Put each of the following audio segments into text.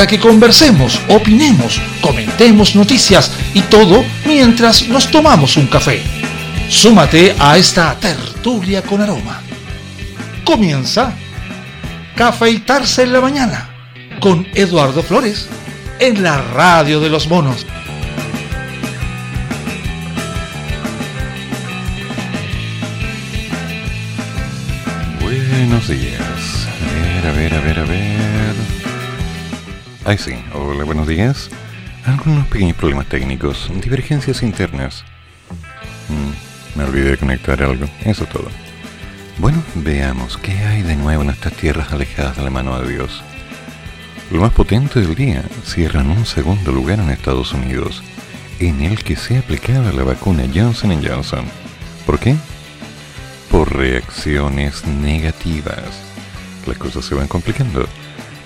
para que conversemos, opinemos, comentemos noticias y todo mientras nos tomamos un café. Súmate a esta tertulia con aroma. Comienza Cafeitarse en la mañana con Eduardo Flores en la radio de los monos. Buenos días. A ver, a ver, a ver, a ver. Ay, sí. Hola, buenos días. Algunos pequeños problemas técnicos, divergencias internas. Mm, me olvidé de conectar algo. Eso es todo. Bueno, veamos qué hay de nuevo en estas tierras alejadas de la mano de Dios. Lo más potente del día cierra en un segundo lugar en Estados Unidos, en el que se aplicaba la vacuna Johnson Johnson. ¿Por qué? Por reacciones negativas. Las cosas se van complicando.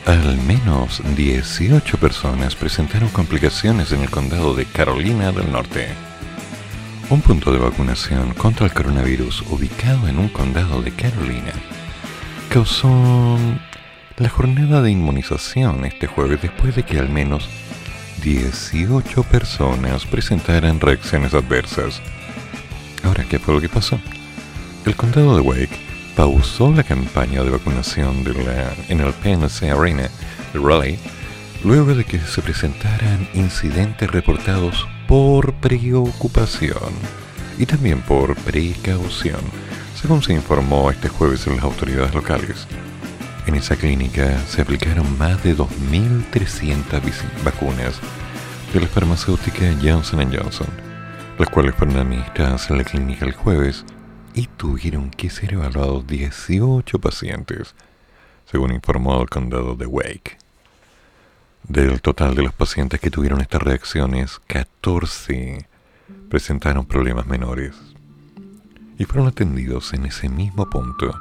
Al menos 18 personas presentaron complicaciones en el condado de Carolina del Norte. Un punto de vacunación contra el coronavirus ubicado en un condado de Carolina causó la jornada de inmunización este jueves después de que al menos 18 personas presentaran reacciones adversas. Ahora, ¿qué fue lo que pasó? El condado de Wake pausó la campaña de vacunación de en el PNC Arena de Raleigh luego de que se presentaran incidentes reportados por preocupación y también por precaución, según se informó este jueves en las autoridades locales. En esa clínica se aplicaron más de 2.300 vacunas de la farmacéutica Johnson Johnson, las cuales fueron administradas en la clínica el jueves y tuvieron que ser evaluados 18 pacientes, según informó el condado de Wake. Del total de los pacientes que tuvieron estas reacciones, 14 presentaron problemas menores y fueron atendidos en ese mismo punto,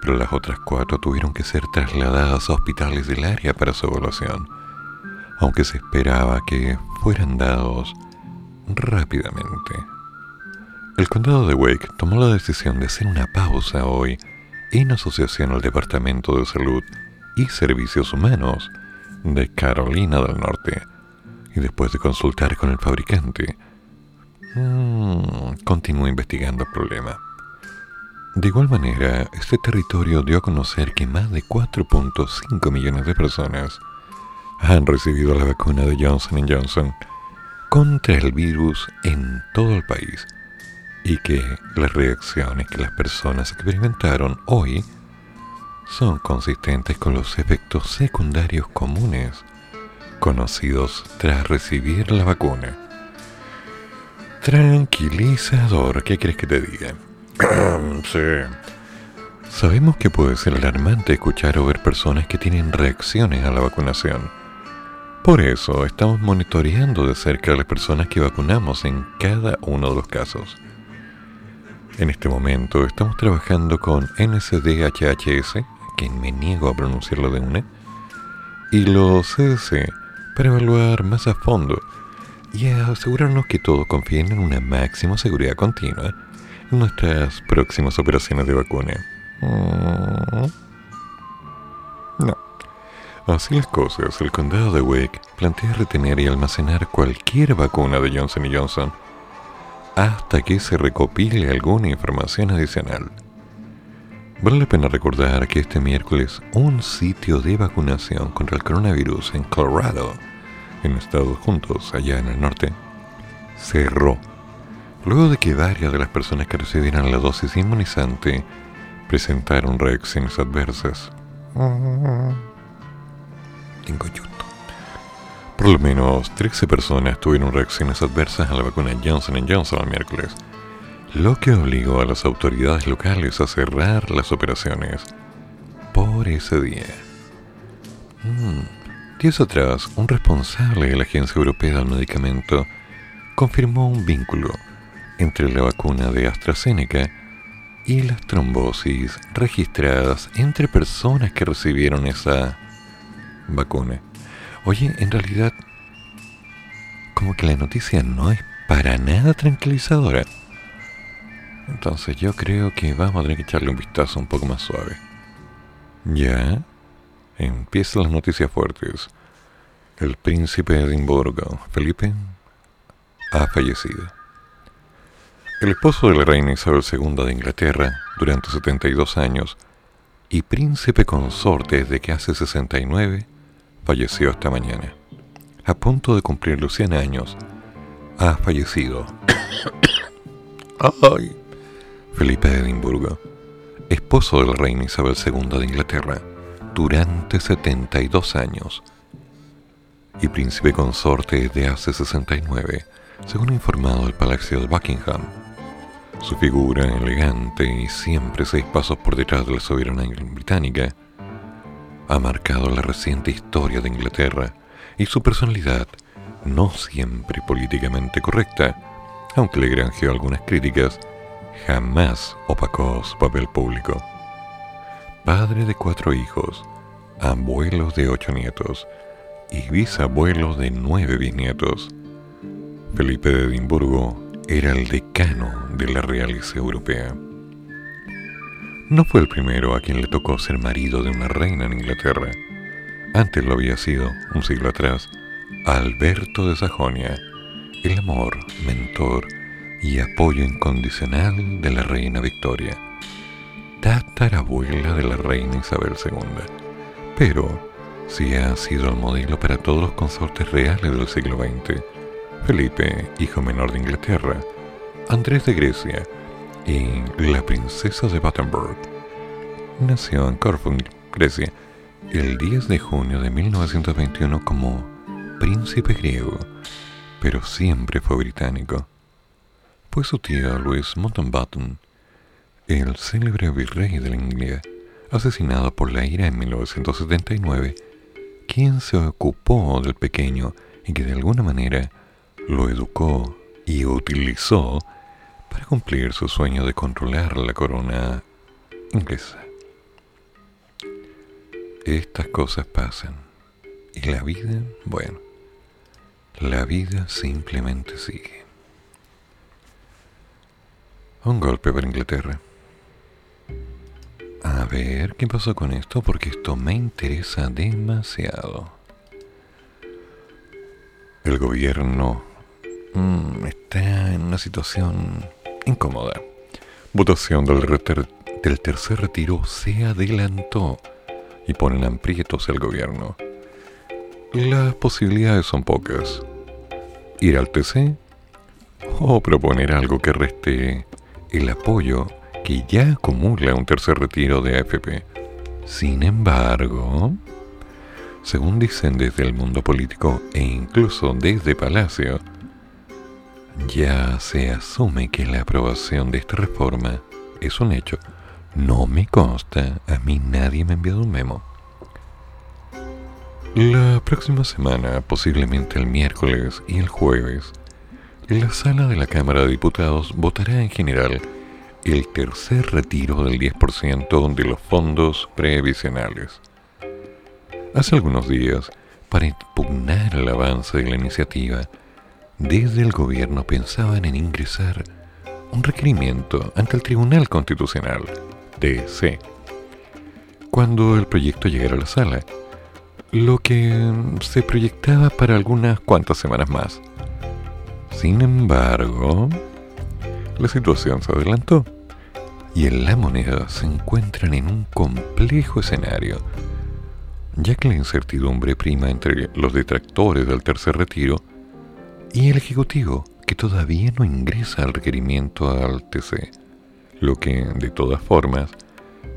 pero las otras cuatro tuvieron que ser trasladadas a hospitales del área para su evaluación, aunque se esperaba que fueran dados rápidamente. El condado de Wake tomó la decisión de hacer una pausa hoy en asociación al Departamento de Salud y Servicios Humanos de Carolina del Norte y después de consultar con el fabricante, mmm, continuó investigando el problema. De igual manera, este territorio dio a conocer que más de 4.5 millones de personas han recibido la vacuna de Johnson Johnson contra el virus en todo el país y que las reacciones que las personas experimentaron hoy son consistentes con los efectos secundarios comunes conocidos tras recibir la vacuna. Tranquilizador, ¿qué crees que te diga? sí. Sabemos que puede ser alarmante escuchar o ver personas que tienen reacciones a la vacunación. Por eso estamos monitoreando de cerca a las personas que vacunamos en cada uno de los casos. En este momento estamos trabajando con NCDHHS, que me niego a pronunciarlo de una, y los CDC para evaluar más a fondo y asegurarnos que todos confíen en una máxima seguridad continua en nuestras próximas operaciones de vacuna. Mm. No. Así las cosas, el condado de Wake plantea retener y almacenar cualquier vacuna de Johnson Johnson hasta que se recopile alguna información adicional. Vale la pena recordar que este miércoles un sitio de vacunación contra el coronavirus en Colorado, en Estados Unidos, allá en el norte, cerró, luego de que varias de las personas que recibieron la dosis inmunizante presentaron reacciones adversas. Tengo Por lo menos 13 personas tuvieron reacciones adversas a la vacuna Johnson Johnson el miércoles lo que obligó a las autoridades locales a cerrar las operaciones por ese día. Mm. Días atrás, un responsable de la Agencia Europea del Medicamento confirmó un vínculo entre la vacuna de AstraZeneca y las trombosis registradas entre personas que recibieron esa vacuna. Oye, en realidad, como que la noticia no es para nada tranquilizadora. Entonces yo creo que vamos a tener que echarle un vistazo un poco más suave. Ya, empiezan las noticias fuertes. El príncipe de Edimburgo, Felipe, ha fallecido. El esposo de la reina Isabel II de Inglaterra durante 72 años y príncipe consorte desde que hace 69, falleció esta mañana. A punto de cumplir los 100 años, ha fallecido. ¡Ay! Felipe de Edimburgo, esposo de la reina Isabel II de Inglaterra durante 72 años y príncipe consorte de hace 69, según ha informado el Palacio de Buckingham. Su figura elegante y siempre seis pasos por detrás de la soberana británica ha marcado la reciente historia de Inglaterra y su personalidad, no siempre políticamente correcta, aunque le granjeó algunas críticas, jamás opacó su papel público. Padre de cuatro hijos, abuelo de ocho nietos y bisabuelo de nueve bisnietos, Felipe de Edimburgo era el decano de la realeza europea. No fue el primero a quien le tocó ser marido de una reina en Inglaterra. Antes lo había sido, un siglo atrás, Alberto de Sajonia, el amor, mentor y apoyo incondicional de la reina Victoria, tatarabuela de la reina Isabel II. Pero sí ha sido el modelo para todos los consortes reales del siglo XX Felipe, hijo menor de Inglaterra, Andrés de Grecia y la princesa de Battenberg. Nació en Corfu, Grecia, el 10 de junio de 1921 como príncipe griego, pero siempre fue británico. Fue su tío Luis Mountbatten, el célebre virrey de la India, asesinado por la ira en 1979, quien se ocupó del pequeño y que de alguna manera lo educó y utilizó para cumplir su sueño de controlar la corona inglesa. Estas cosas pasan y la vida, bueno, la vida simplemente sigue. Un golpe para Inglaterra. A ver qué pasó con esto porque esto me interesa demasiado. El gobierno Mm, está en una situación incómoda. Votación del, tercer retiro se adelantó y ponen aprietos el gobierno. Las posibilidades son pocas. Ir al TC o proponer algo que reste el apoyo que ya acumula un tercer retiro de AFP. Sin embargo, según dicen desde el mundo político e incluso desde Palacio, ya se asume que la aprobación de esta reforma es un hecho. No me consta, a mí nadie me ha enviado un memo. La próxima semana, posiblemente el miércoles y el jueves, la sala de la Cámara de Diputados votará en general el tercer retiro del 10% de los fondos previsionales. Hace algunos días, para impugnar el avance de la iniciativa, desde el gobierno pensaban en ingresar un requerimiento ante el Tribunal Constitucional, DC, cuando el proyecto llegara a la sala, lo que se proyectaba para algunas cuantas semanas más. Sin embargo, la situación se adelantó y en la moneda se encuentran en un complejo escenario, ya que la incertidumbre prima entre los detractores del tercer retiro y el Ejecutivo, que todavía no ingresa el requerimiento al TC, lo que, de todas formas,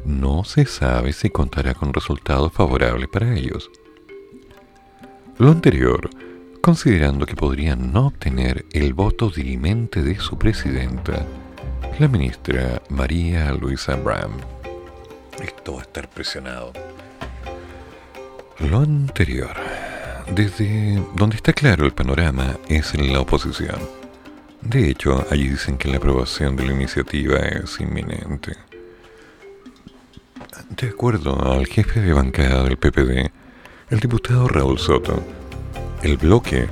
no se sabe si contará con resultados favorables para ellos. Lo anterior, considerando que podrían no obtener el voto dirimente de su presidenta, la ministra María Luisa Bram. Esto va a estar presionado. Lo anterior desde donde está claro el panorama es en la oposición. De hecho, allí dicen que la aprobación de la iniciativa es inminente. De acuerdo al jefe de bancada del PPD, el diputado Raúl Soto, el bloque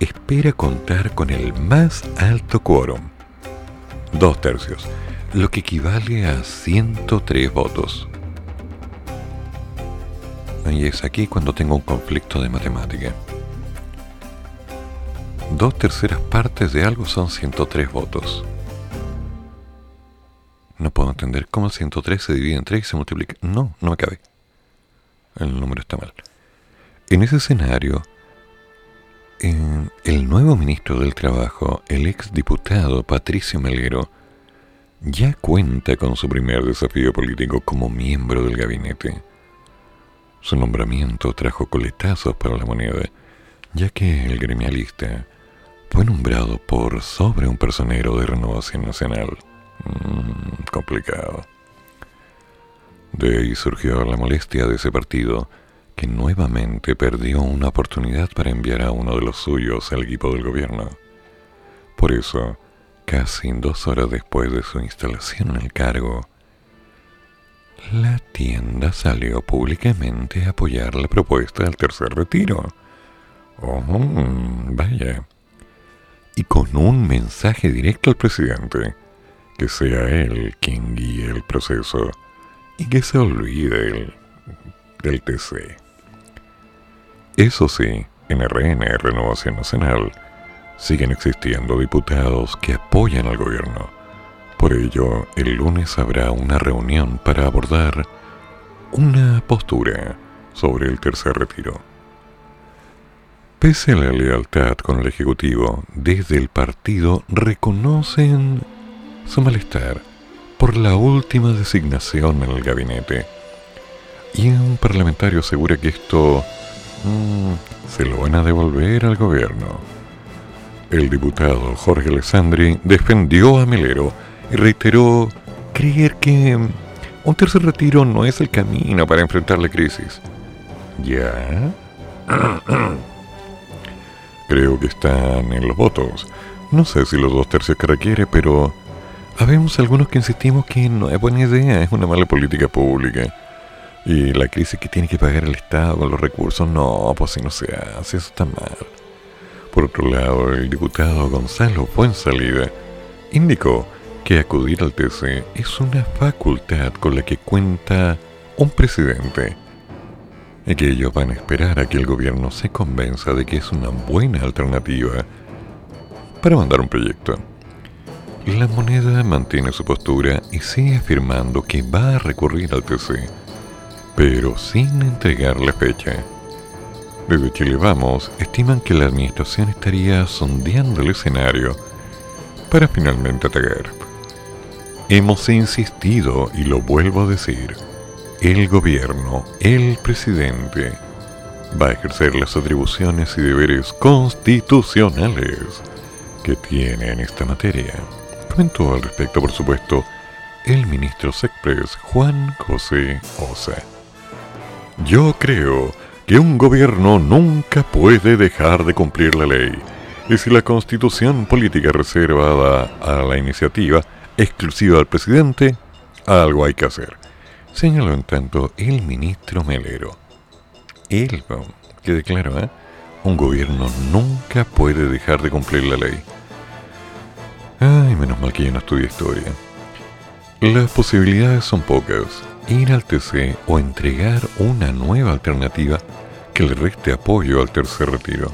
espera contar con el más alto quórum, dos tercios, lo que equivale a 103 votos. Y es aquí cuando tengo un conflicto de matemática. dos terceras partes de algo son 103 votos. No puedo entender cómo 103 se divide en 3 y se multiplica. No, no me cabe. El número está mal. En ese escenario, el nuevo ministro del Trabajo, el ex diputado Patricio Melguero, ya cuenta con su primer desafío político como miembro del gabinete. Su nombramiento trajo coletazos para la moneda, ya que el gremialista fue nombrado por sobre un personero de Renovación Nacional. Mm, complicado. De ahí surgió la molestia de ese partido, que nuevamente perdió una oportunidad para enviar a uno de los suyos al equipo del gobierno. Por eso, casi dos horas después de su instalación en el cargo, la tienda salió públicamente a apoyar la propuesta del tercer retiro. Oh, vaya. Y con un mensaje directo al presidente, que sea él quien guíe el proceso y que se olvide del TC. Eso sí, en RN, Renovación Nacional, siguen existiendo diputados que apoyan al gobierno. Por ello, el lunes habrá una reunión para abordar una postura sobre el tercer retiro. Pese a la lealtad con el Ejecutivo, desde el partido reconocen su malestar por la última designación en el gabinete. Y un parlamentario asegura que esto Mm, se lo van a devolver al gobierno. El diputado Jorge Alessandri defendió a Melero y reiteró creer que un tercer retiro no es el camino para enfrentar la crisis. ¿Ya? Creo que están en los votos. No sé si los dos tercios que requiere, pero habemos algunos que insistimos que no es buena idea, es una mala política pública. Y la crisis que tiene que pagar el Estado con los recursos, no, pues si no se hace, eso está mal. Por otro lado, el diputado Gonzalo Fuensalida indicó que acudir al TC es una facultad con la que cuenta un presidente y que ellos van a esperar a que el gobierno se convenza de que es una buena alternativa para mandar un proyecto. La moneda mantiene su postura y sigue afirmando que va a recurrir al TC pero sin entregarle fecha. Desde Chile Vamos estiman que la administración estaría sondeando el escenario para finalmente atacar. Hemos insistido, y lo vuelvo a decir, el gobierno, el presidente, va a ejercer las atribuciones y deberes constitucionales que tiene en esta materia. Comentó al respecto, por supuesto, el ministro Sexpress Juan José Osa. Yo creo que un gobierno nunca puede dejar de cumplir la ley. Y si la constitución política reservada a la iniciativa exclusiva del presidente, algo hay que hacer. Señaló en tanto el ministro Melero. Él, que declaró, ¿eh? un gobierno nunca puede dejar de cumplir la ley. Ay, menos mal que yo no estudié historia. Las posibilidades son pocas ir al TC o entregar una nueva alternativa que le reste apoyo al tercer retiro.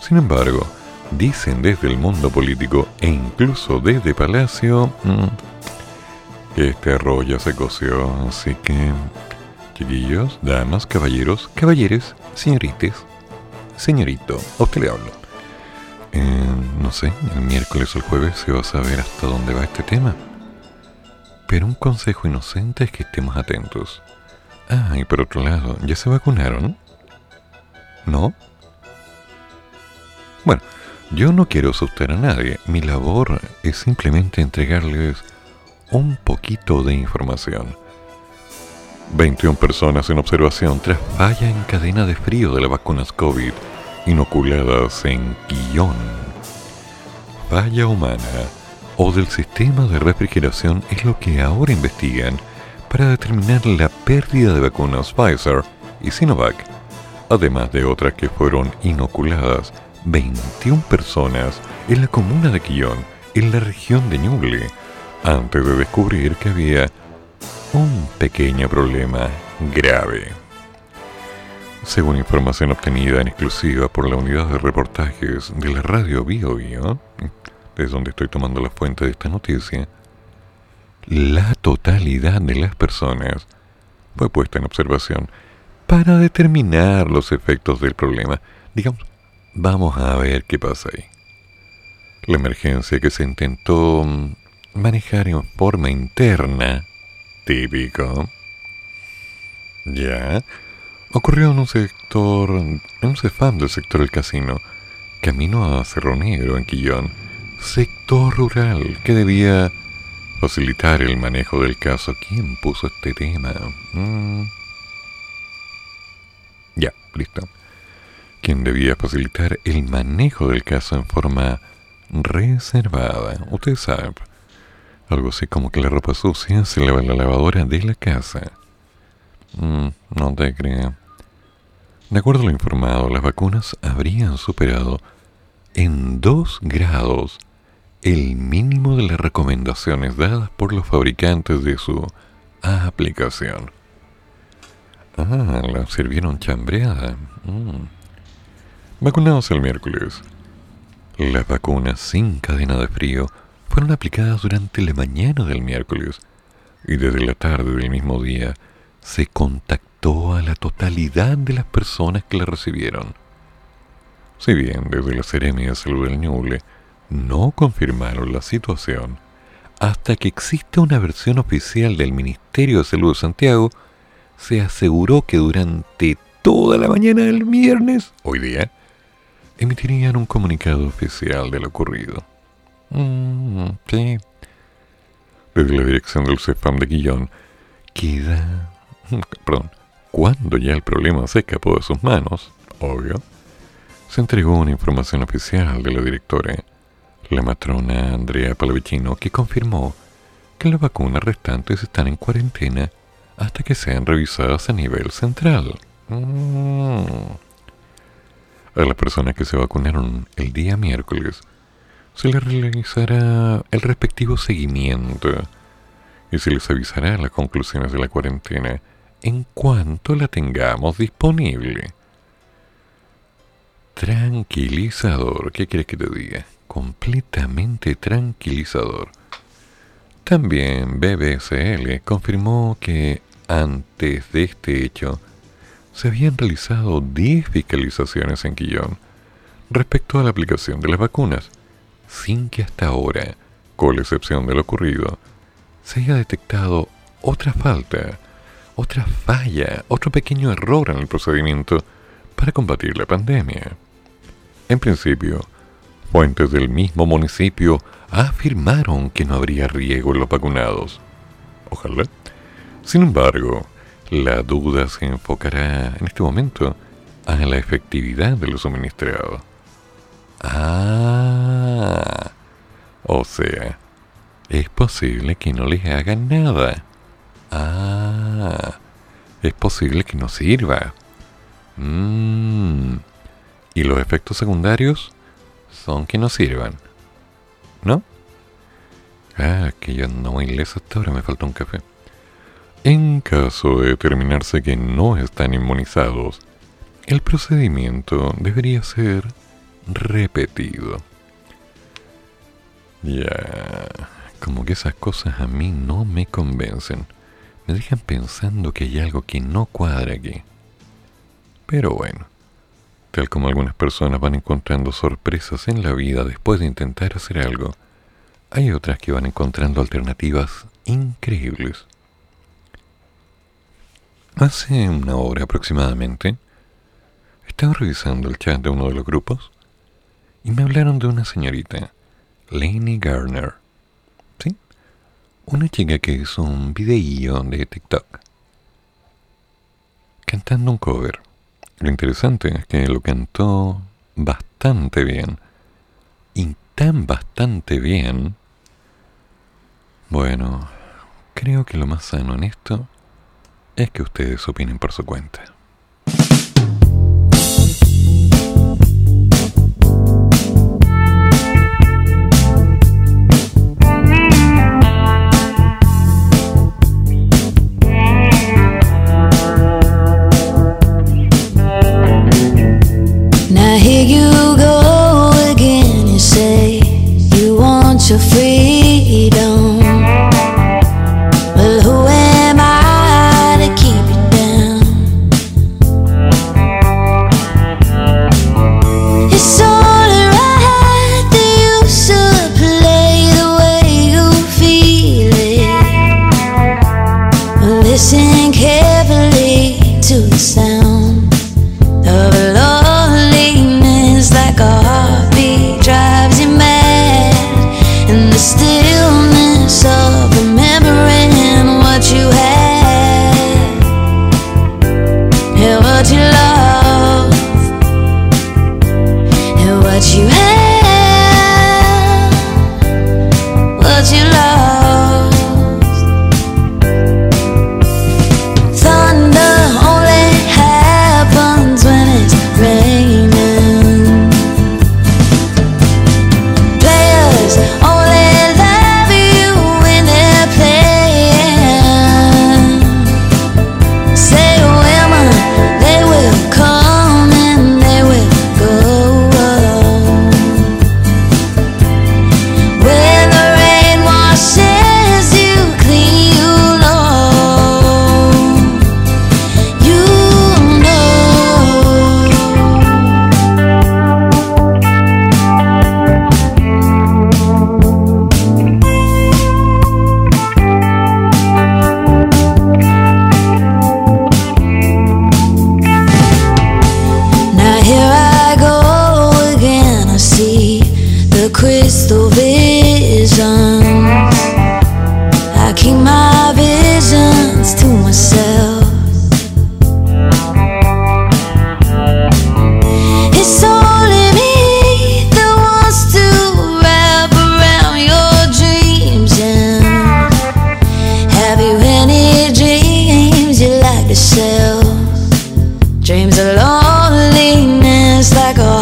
Sin embargo, dicen desde el mundo político e incluso desde Palacio mm, que este arroz ya se coció, así que, chiquillos, damas, caballeros, caballeres, señorites, señorito, a usted le hablo. Eh, no sé, el miércoles o el jueves se va a saber hasta dónde va este tema. Pero un consejo inocente es que estemos atentos. Ah, y por otro lado, ¿ya se vacunaron? ¿No? Bueno, yo no quiero asustar a nadie. Mi labor es simplemente entregarles un poquito de información. 21 personas en observación tras falla en cadena de frío de las vacunas COVID inoculadas en Guillón. Falla humana o del sistema de refrigeración es lo que ahora investigan para determinar la pérdida de vacunas Pfizer y Sinovac, además de otras que fueron inoculadas 21 personas en la comuna de Quillón, en la región de Ñuble, antes de descubrir que había un pequeño problema grave. Según información obtenida en exclusiva por la unidad de reportajes de la radio Bio Bio, desde donde estoy tomando la fuente de esta noticia, la totalidad de las personas fue puesta en observación para determinar los efectos del problema. Digamos, vamos a ver qué pasa ahí. La emergencia que se intentó mm, manejar en forma interna, típico, ya, ocurrió en un sector, en un cefam del sector del casino, camino a Cerro Negro, en Quillón, sector rural que debía facilitar el manejo del caso. ¿Quién puso este tema? Mm. Ya, listo. ¿Quién debía facilitar el manejo del caso en forma reservada. Ustedes saben, algo así como que la ropa sucia se lava en la lavadora de la casa. Mm, no te creo. De acuerdo a lo informado, las vacunas habrían superado en 2 grados el mínimo de las recomendaciones dadas por los fabricantes de su aplicación. Ah, la sirvieron chambreada. Mm. Vacunados el miércoles. Las vacunas sin cadena de frío fueron aplicadas durante la mañana del miércoles y desde la tarde del mismo día se contactó a la totalidad de las personas que la recibieron. Si bien desde la Seremia de Salud del Ñuble no confirmaron la situación, hasta que existe una versión oficial del Ministerio de Salud de Santiago, se aseguró que durante toda la mañana del viernes, hoy día, emitirían un comunicado oficial de lo ocurrido. Mm, sí. Desde la dirección del CEFAM de Guillón queda... Perdón, cuando ya el problema se escapó de sus manos, obvio, se entregó una información oficial de la directora, la matrona Andrea Palavicino, que confirmó que las vacunas restantes están en cuarentena hasta que sean revisadas a nivel central. Mm. A las personas que se vacunaron el día miércoles se les realizará el respectivo seguimiento y se les avisará las conclusiones de la cuarentena en cuanto la tengamos disponible. Tranquilizador, ¿qué quieres que te diga? Completamente tranquilizador. También BBSL confirmó que antes de este hecho, se habían realizado 10 fiscalizaciones en Quillón respecto a la aplicación de las vacunas, sin que hasta ahora, con la excepción de lo ocurrido, se haya detectado otra falta, otra falla, otro pequeño error en el procedimiento para combatir la pandemia. En principio, fuentes del mismo municipio afirmaron que no habría riesgo en los vacunados. Ojalá. Sin embargo, la duda se enfocará en este momento a la efectividad de lo suministrado. Ah, o sea, es posible que no les hagan nada. Ah, es posible que no sirva. Mmm. Y los efectos secundarios son que no sirvan. ¿No? Ah, que yo no muy leso hasta ahora, me falta un café. En caso de determinarse que no están inmunizados, el procedimiento debería ser repetido. Ya, como que esas cosas a mí no me convencen. Me dejan pensando que hay algo que no cuadra aquí. Pero bueno, tal como algunas personas van encontrando sorpresas en la vida después de intentar hacer algo, hay otras que van encontrando alternativas increíbles. Hace una hora aproximadamente, estaba revisando el chat de uno de los grupos y me hablaron de una señorita, Lainey Garner. ¿Sí? Una chica que hizo un videillo de TikTok cantando un cover. Lo interesante es que lo cantó bastante bien. Y tan bastante bien. Bueno, creo que lo más sano en esto es que ustedes opinen por su cuenta. just like a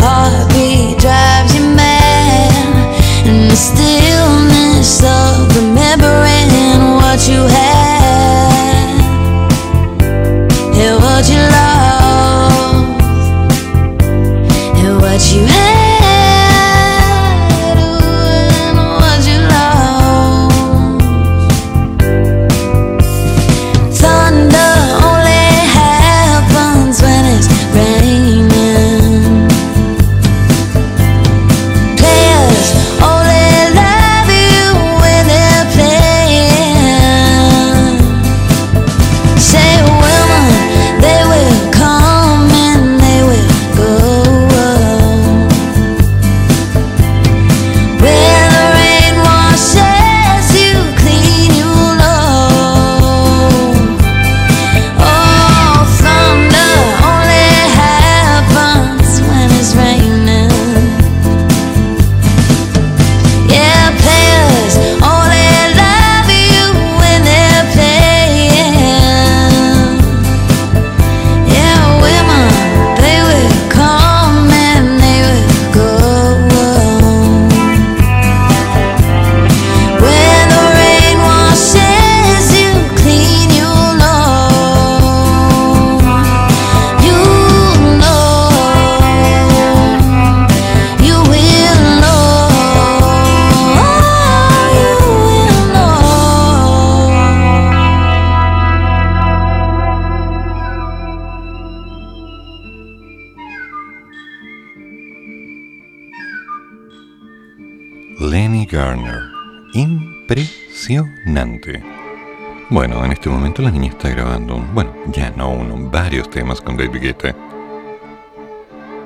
Bueno, en este momento la niña está grabando, bueno, ya no uno, varios temas con David Guetta.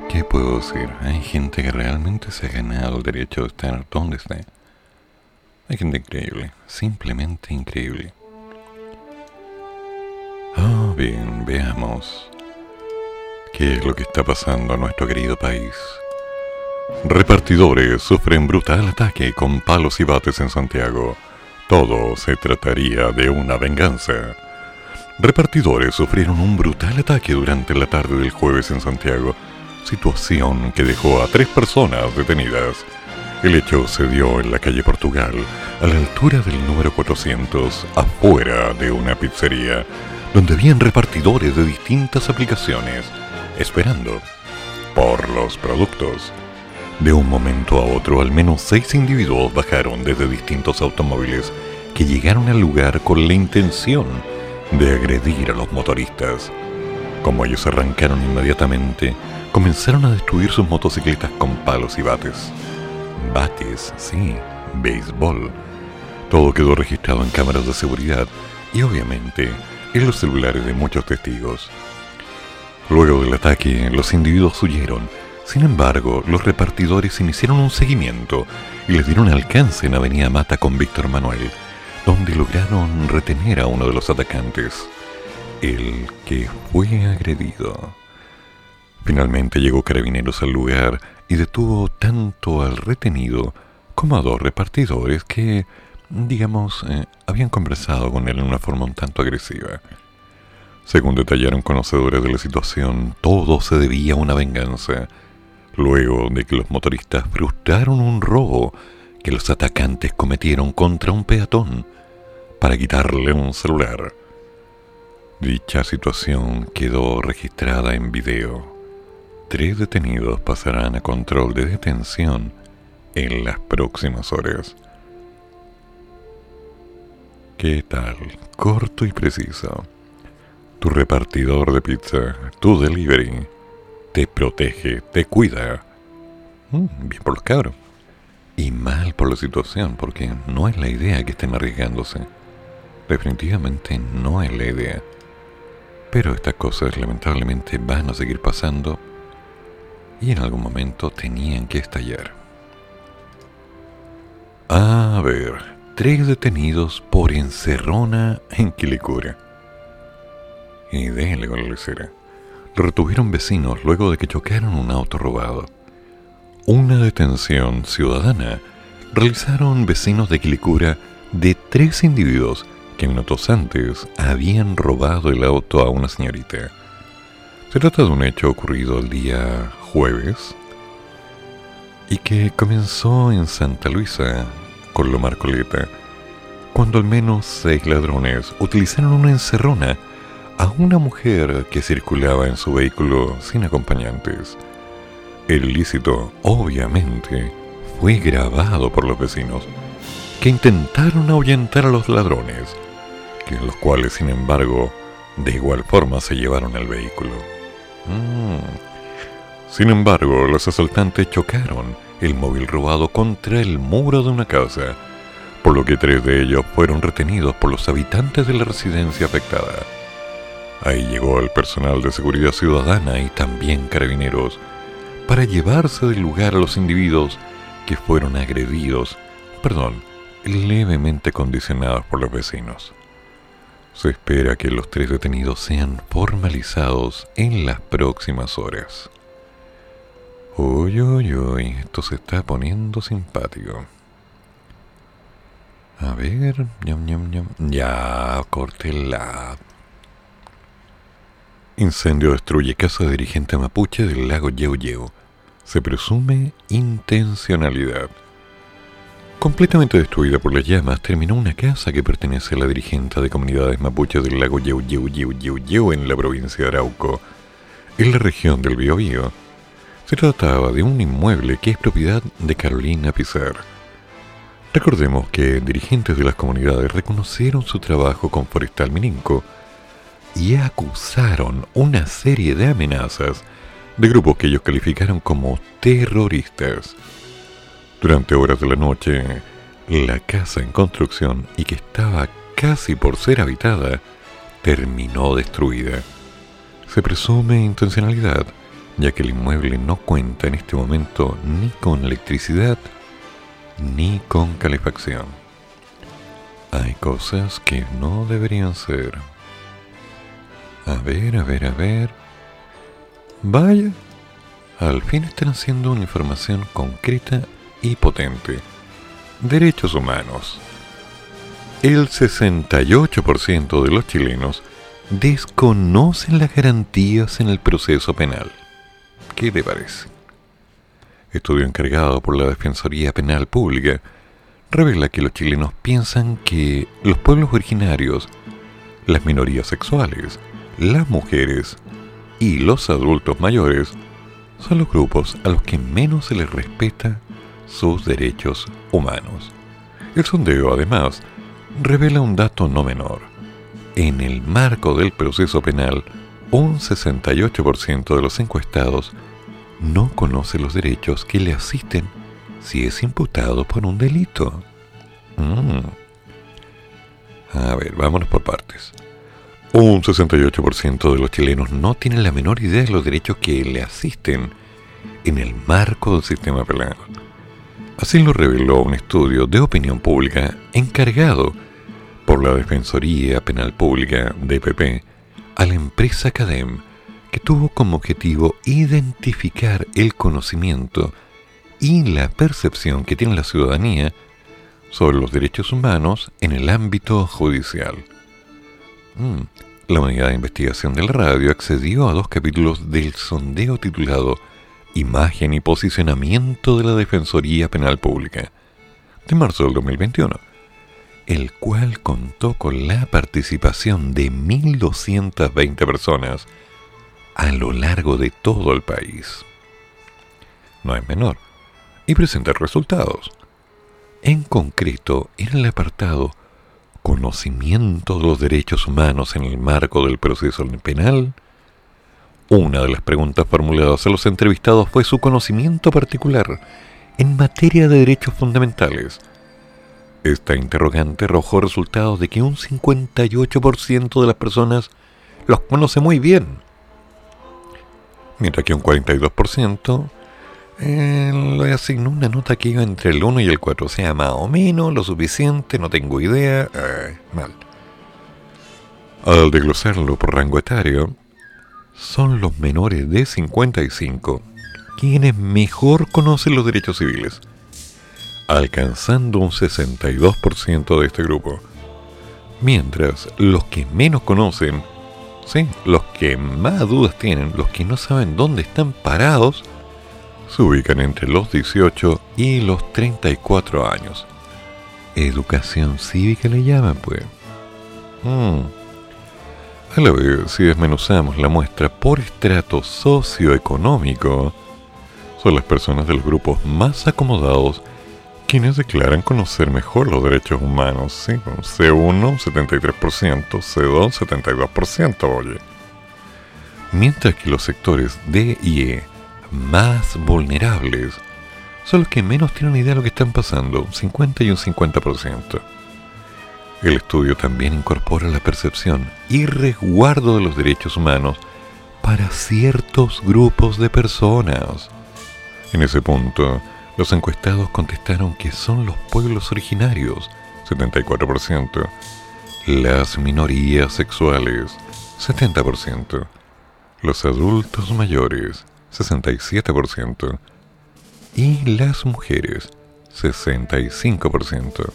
¿Qué puedo decir? Hay gente que realmente se ha ganado el derecho de estar donde está. Hay gente increíble, simplemente increíble. Oh, bien, veamos. ¿Qué es lo que está pasando en nuestro querido país? Repartidores sufren brutal ataque con palos y bates en Santiago. Todo se trataría de una venganza. Repartidores sufrieron un brutal ataque durante la tarde del jueves en Santiago, situación que dejó a tres personas detenidas. El hecho se dio en la calle Portugal, a la altura del número 400, afuera de una pizzería, donde habían repartidores de distintas aplicaciones, esperando por los productos. De un momento a otro, al menos seis individuos bajaron desde distintos automóviles que llegaron al lugar con la intención de agredir a los motoristas. Como ellos arrancaron inmediatamente, comenzaron a destruir sus motocicletas con palos y bates. Bates, sí, béisbol. Todo quedó registrado en cámaras de seguridad y obviamente en los celulares de muchos testigos. Luego del ataque, los individuos huyeron sin embargo, los repartidores iniciaron un seguimiento y les dieron alcance en Avenida Mata con Víctor Manuel, donde lograron retener a uno de los atacantes, el que fue agredido. Finalmente llegó Carabineros al lugar y detuvo tanto al retenido como a dos repartidores que, digamos, eh, habían conversado con él en una forma un tanto agresiva. Según detallaron conocedores de la situación, todo se debía a una venganza luego de que los motoristas frustraron un robo que los atacantes cometieron contra un peatón para quitarle un celular. Dicha situación quedó registrada en video. Tres detenidos pasarán a control de detención en las próximas horas. ¿Qué tal? Corto y preciso. Tu repartidor de pizza, tu delivery te protege, te cuida. Mm, bien por los cabros. Y mal por la situación, porque no es la idea que estén arriesgándose. Definitivamente no es la idea. Pero estas cosas lamentablemente van a seguir pasando y en algún momento tenían que estallar. A ver, tres detenidos por encerrona en Quilicura. Y déjenle con la lecera retuvieron vecinos luego de que chocaron un auto robado. Una detención ciudadana realizaron vecinos de Quilicura de tres individuos que minutos antes habían robado el auto a una señorita. Se trata de un hecho ocurrido el día jueves y que comenzó en Santa Luisa, con lo Marcoleta, cuando al menos seis ladrones utilizaron una encerrona a una mujer que circulaba en su vehículo sin acompañantes. El ilícito, obviamente, fue grabado por los vecinos, que intentaron ahuyentar a los ladrones, que los cuales, sin embargo, de igual forma se llevaron el vehículo. Mm. Sin embargo, los asaltantes chocaron el móvil robado contra el muro de una casa, por lo que tres de ellos fueron retenidos por los habitantes de la residencia afectada. Ahí llegó el personal de seguridad ciudadana y también carabineros para llevarse del lugar a los individuos que fueron agredidos, perdón, levemente condicionados por los vecinos. Se espera que los tres detenidos sean formalizados en las próximas horas. Uy, uy, uy, esto se está poniendo simpático. A ver, ñam, ñam, ñam. Ya, la... Incendio destruye casa de dirigente mapuche del lago Yeu Yeu. Se presume intencionalidad. Completamente destruida por las llamas, terminó una casa que pertenece a la dirigente de comunidades mapuches del lago Yeu Yeu Yeu Yeu Yeu en la provincia de Arauco, en la región del Biobío. Se trataba de un inmueble que es propiedad de Carolina Pizar. Recordemos que dirigentes de las comunidades reconocieron su trabajo con Forestal Mininco, y acusaron una serie de amenazas de grupos que ellos calificaron como terroristas. Durante horas de la noche, la casa en construcción y que estaba casi por ser habitada terminó destruida. Se presume intencionalidad, ya que el inmueble no cuenta en este momento ni con electricidad ni con calefacción. Hay cosas que no deberían ser. A ver, a ver, a ver. Vaya. Al fin están haciendo una información concreta y potente. Derechos humanos. El 68% de los chilenos desconocen las garantías en el proceso penal. ¿Qué te parece? Estudio encargado por la Defensoría Penal Pública revela que los chilenos piensan que los pueblos originarios, las minorías sexuales, las mujeres y los adultos mayores son los grupos a los que menos se les respeta sus derechos humanos. El sondeo, además, revela un dato no menor. En el marco del proceso penal, un 68% de los encuestados no conoce los derechos que le asisten si es imputado por un delito. Mm. A ver, vámonos por partes. Un 68% de los chilenos no tienen la menor idea de los derechos que le asisten en el marco del sistema penal. Así lo reveló un estudio de opinión pública encargado por la Defensoría Penal Pública, DPP, a la empresa Cadem, que tuvo como objetivo identificar el conocimiento y la percepción que tiene la ciudadanía sobre los derechos humanos en el ámbito judicial. Mm, la unidad de investigación del radio accedió a dos capítulos del sondeo titulado Imagen y posicionamiento de la Defensoría Penal Pública, de marzo del 2021, el cual contó con la participación de 1.220 personas a lo largo de todo el país. No es menor, y presenta resultados. En concreto, en el apartado Conocimiento de los derechos humanos en el marco del proceso penal, una de las preguntas formuladas a los entrevistados fue su conocimiento particular en materia de derechos fundamentales. Esta interrogante arrojó resultados de que un 58% de las personas los conoce muy bien, mientras que un 42% eh, le asignó una nota que iba entre el 1 y el 4, o sea, más o menos, lo suficiente, no tengo idea, mal. Al desglosarlo por rango etario, son los menores de 55 quienes mejor conocen los derechos civiles, alcanzando un 62% de este grupo, mientras los que menos conocen, sí, los que más dudas tienen, los que no saben dónde están parados, se ubican entre los 18 y los 34 años. Educación cívica le llaman, pues. Hmm. A la vez, si desmenuzamos la muestra por estrato socioeconómico, son las personas de los grupos más acomodados quienes declaran conocer mejor los derechos humanos. ¿sí? C1, 73%, C2, 72%, oye. Mientras que los sectores D y E más vulnerables son los que menos tienen idea de lo que están pasando, un 50 y un 50%. El estudio también incorpora la percepción y resguardo de los derechos humanos para ciertos grupos de personas. En ese punto, los encuestados contestaron que son los pueblos originarios, 74%, las minorías sexuales, 70%, los adultos mayores, 67%, y las mujeres, 65%.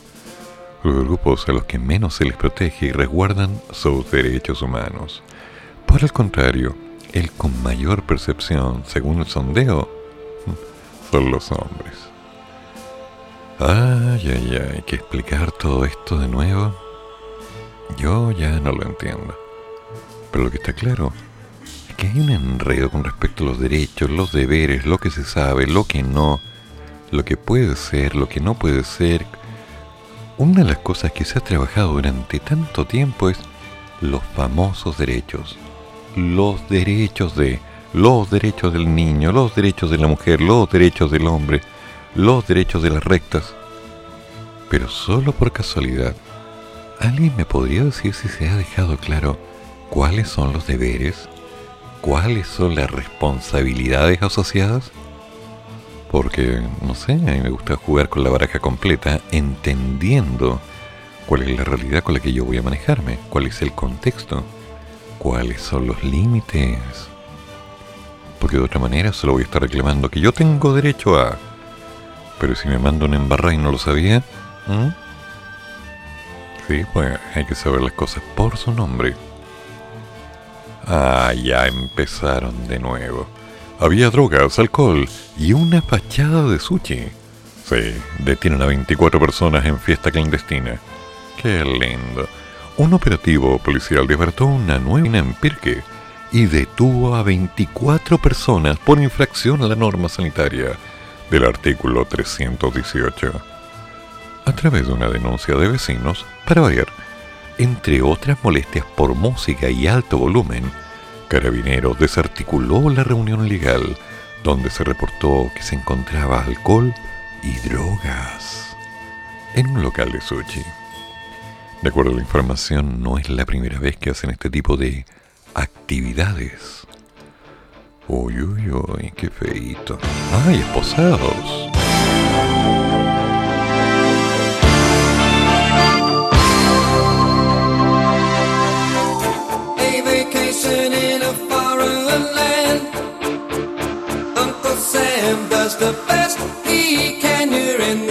Los grupos a los que menos se les protege y resguardan sus derechos humanos. Por el contrario, el con mayor percepción, según el sondeo, son los hombres. Ay, ay, ay, que explicar todo esto de nuevo. Yo ya no lo entiendo. Pero lo que está claro que hay un enredo con respecto a los derechos, los deberes, lo que se sabe, lo que no, lo que puede ser, lo que no puede ser. Una de las cosas que se ha trabajado durante tanto tiempo es los famosos derechos. Los derechos de, los derechos del niño, los derechos de la mujer, los derechos del hombre, los derechos de las rectas. Pero solo por casualidad, ¿alguien me podría decir si se ha dejado claro cuáles son los deberes cuáles son las responsabilidades asociadas? Porque, no sé, a mí me gusta jugar con la baraja completa, entendiendo cuál es la realidad con la que yo voy a manejarme, cuál es el contexto, cuáles son los límites. Porque de otra manera solo voy a estar reclamando que yo tengo derecho a... Pero si me mando una embarra y no lo sabía... Sí, pues hay que saber las cosas por su nombre. Ah, ya empezaron de nuevo. Había drogas, alcohol y una fachada de sushi. Sí, detienen a 24 personas en fiesta clandestina. Qué lindo. Un operativo policial despertó una nueva en Pirque y detuvo a 24 personas por infracción a la norma sanitaria del artículo 318. A través de una denuncia de vecinos, para variar, entre otras molestias por música y alto volumen, Carabineros desarticuló la reunión legal donde se reportó que se encontraba alcohol y drogas en un local de sushi. De acuerdo a la información, no es la primera vez que hacen este tipo de actividades. Uy, uy, uy, qué feito. ¡Ay, esposados! Uncle Sam does the best he can. You're in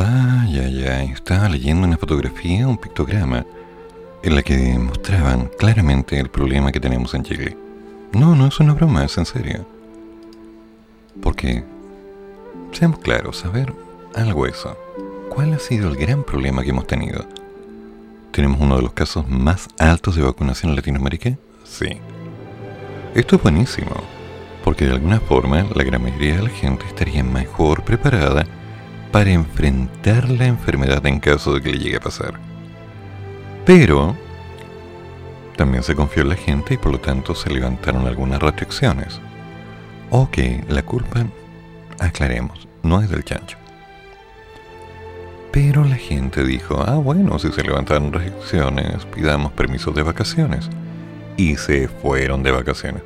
Ay, ay, ay. Estaba leyendo una fotografía, un pictograma, en la que mostraban claramente el problema que tenemos en Chile. No, no es una broma, es en serio. Porque, seamos claros, a ver, algo eso. ¿Cuál ha sido el gran problema que hemos tenido? ¿Tenemos uno de los casos más altos de vacunación en Latinoamérica? Sí. Esto es buenísimo, porque de alguna forma la gran mayoría de la gente estaría mejor preparada para enfrentar la enfermedad en caso de que le llegue a pasar. Pero también se confió en la gente y por lo tanto se levantaron algunas restricciones. Ok, la culpa, aclaremos, no es del chancho. Pero la gente dijo, ah bueno, si se levantaron restricciones, pidamos permisos de vacaciones. y se fueron de vacaciones.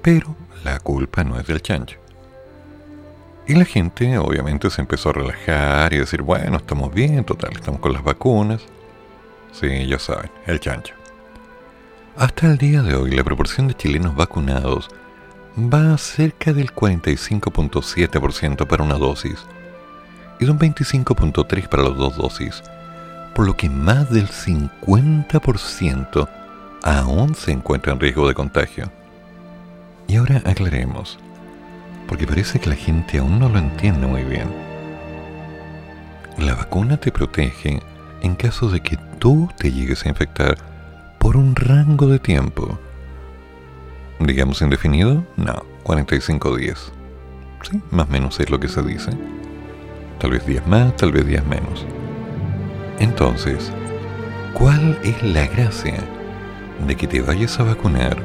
Pero la culpa no es del chancho. Y la gente obviamente se empezó a relajar y decir, bueno, estamos bien, total, estamos con las vacunas. Sí, ya saben, el chancho. Hasta el día de hoy la proporción de chilenos vacunados va a cerca del 45.7% para una dosis y de un 25.3% para las dos dosis, por lo que más del 50% aún se encuentra en riesgo de contagio. Y ahora aclaremos, porque parece que la gente aún no lo entiende muy bien. La vacuna te protege en caso de que tú te llegues a infectar por un rango de tiempo. Digamos indefinido, no, 45 días. Sí, más o menos es lo que se dice. Tal vez días más, tal vez días menos. Entonces, ¿cuál es la gracia de que te vayas a vacunar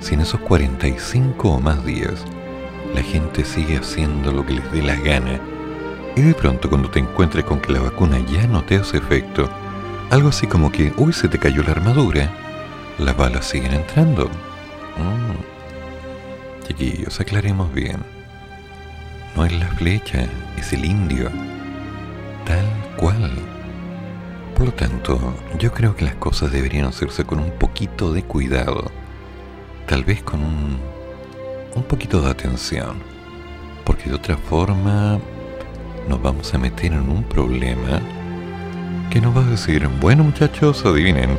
si en esos 45 o más días la gente sigue haciendo lo que les dé la gana y de pronto cuando te encuentres con que la vacuna ya no te hace efecto, algo así como que, uy, se te cayó la armadura, las balas siguen entrando. Mm. Chiquillos, aclaremos bien. No es la flecha, es el indio. Tal cual. Por lo tanto, yo creo que las cosas deberían hacerse con un poquito de cuidado. Tal vez con un, un poquito de atención. Porque de otra forma nos vamos a meter en un problema que nos va a decir, bueno muchachos, adivinen,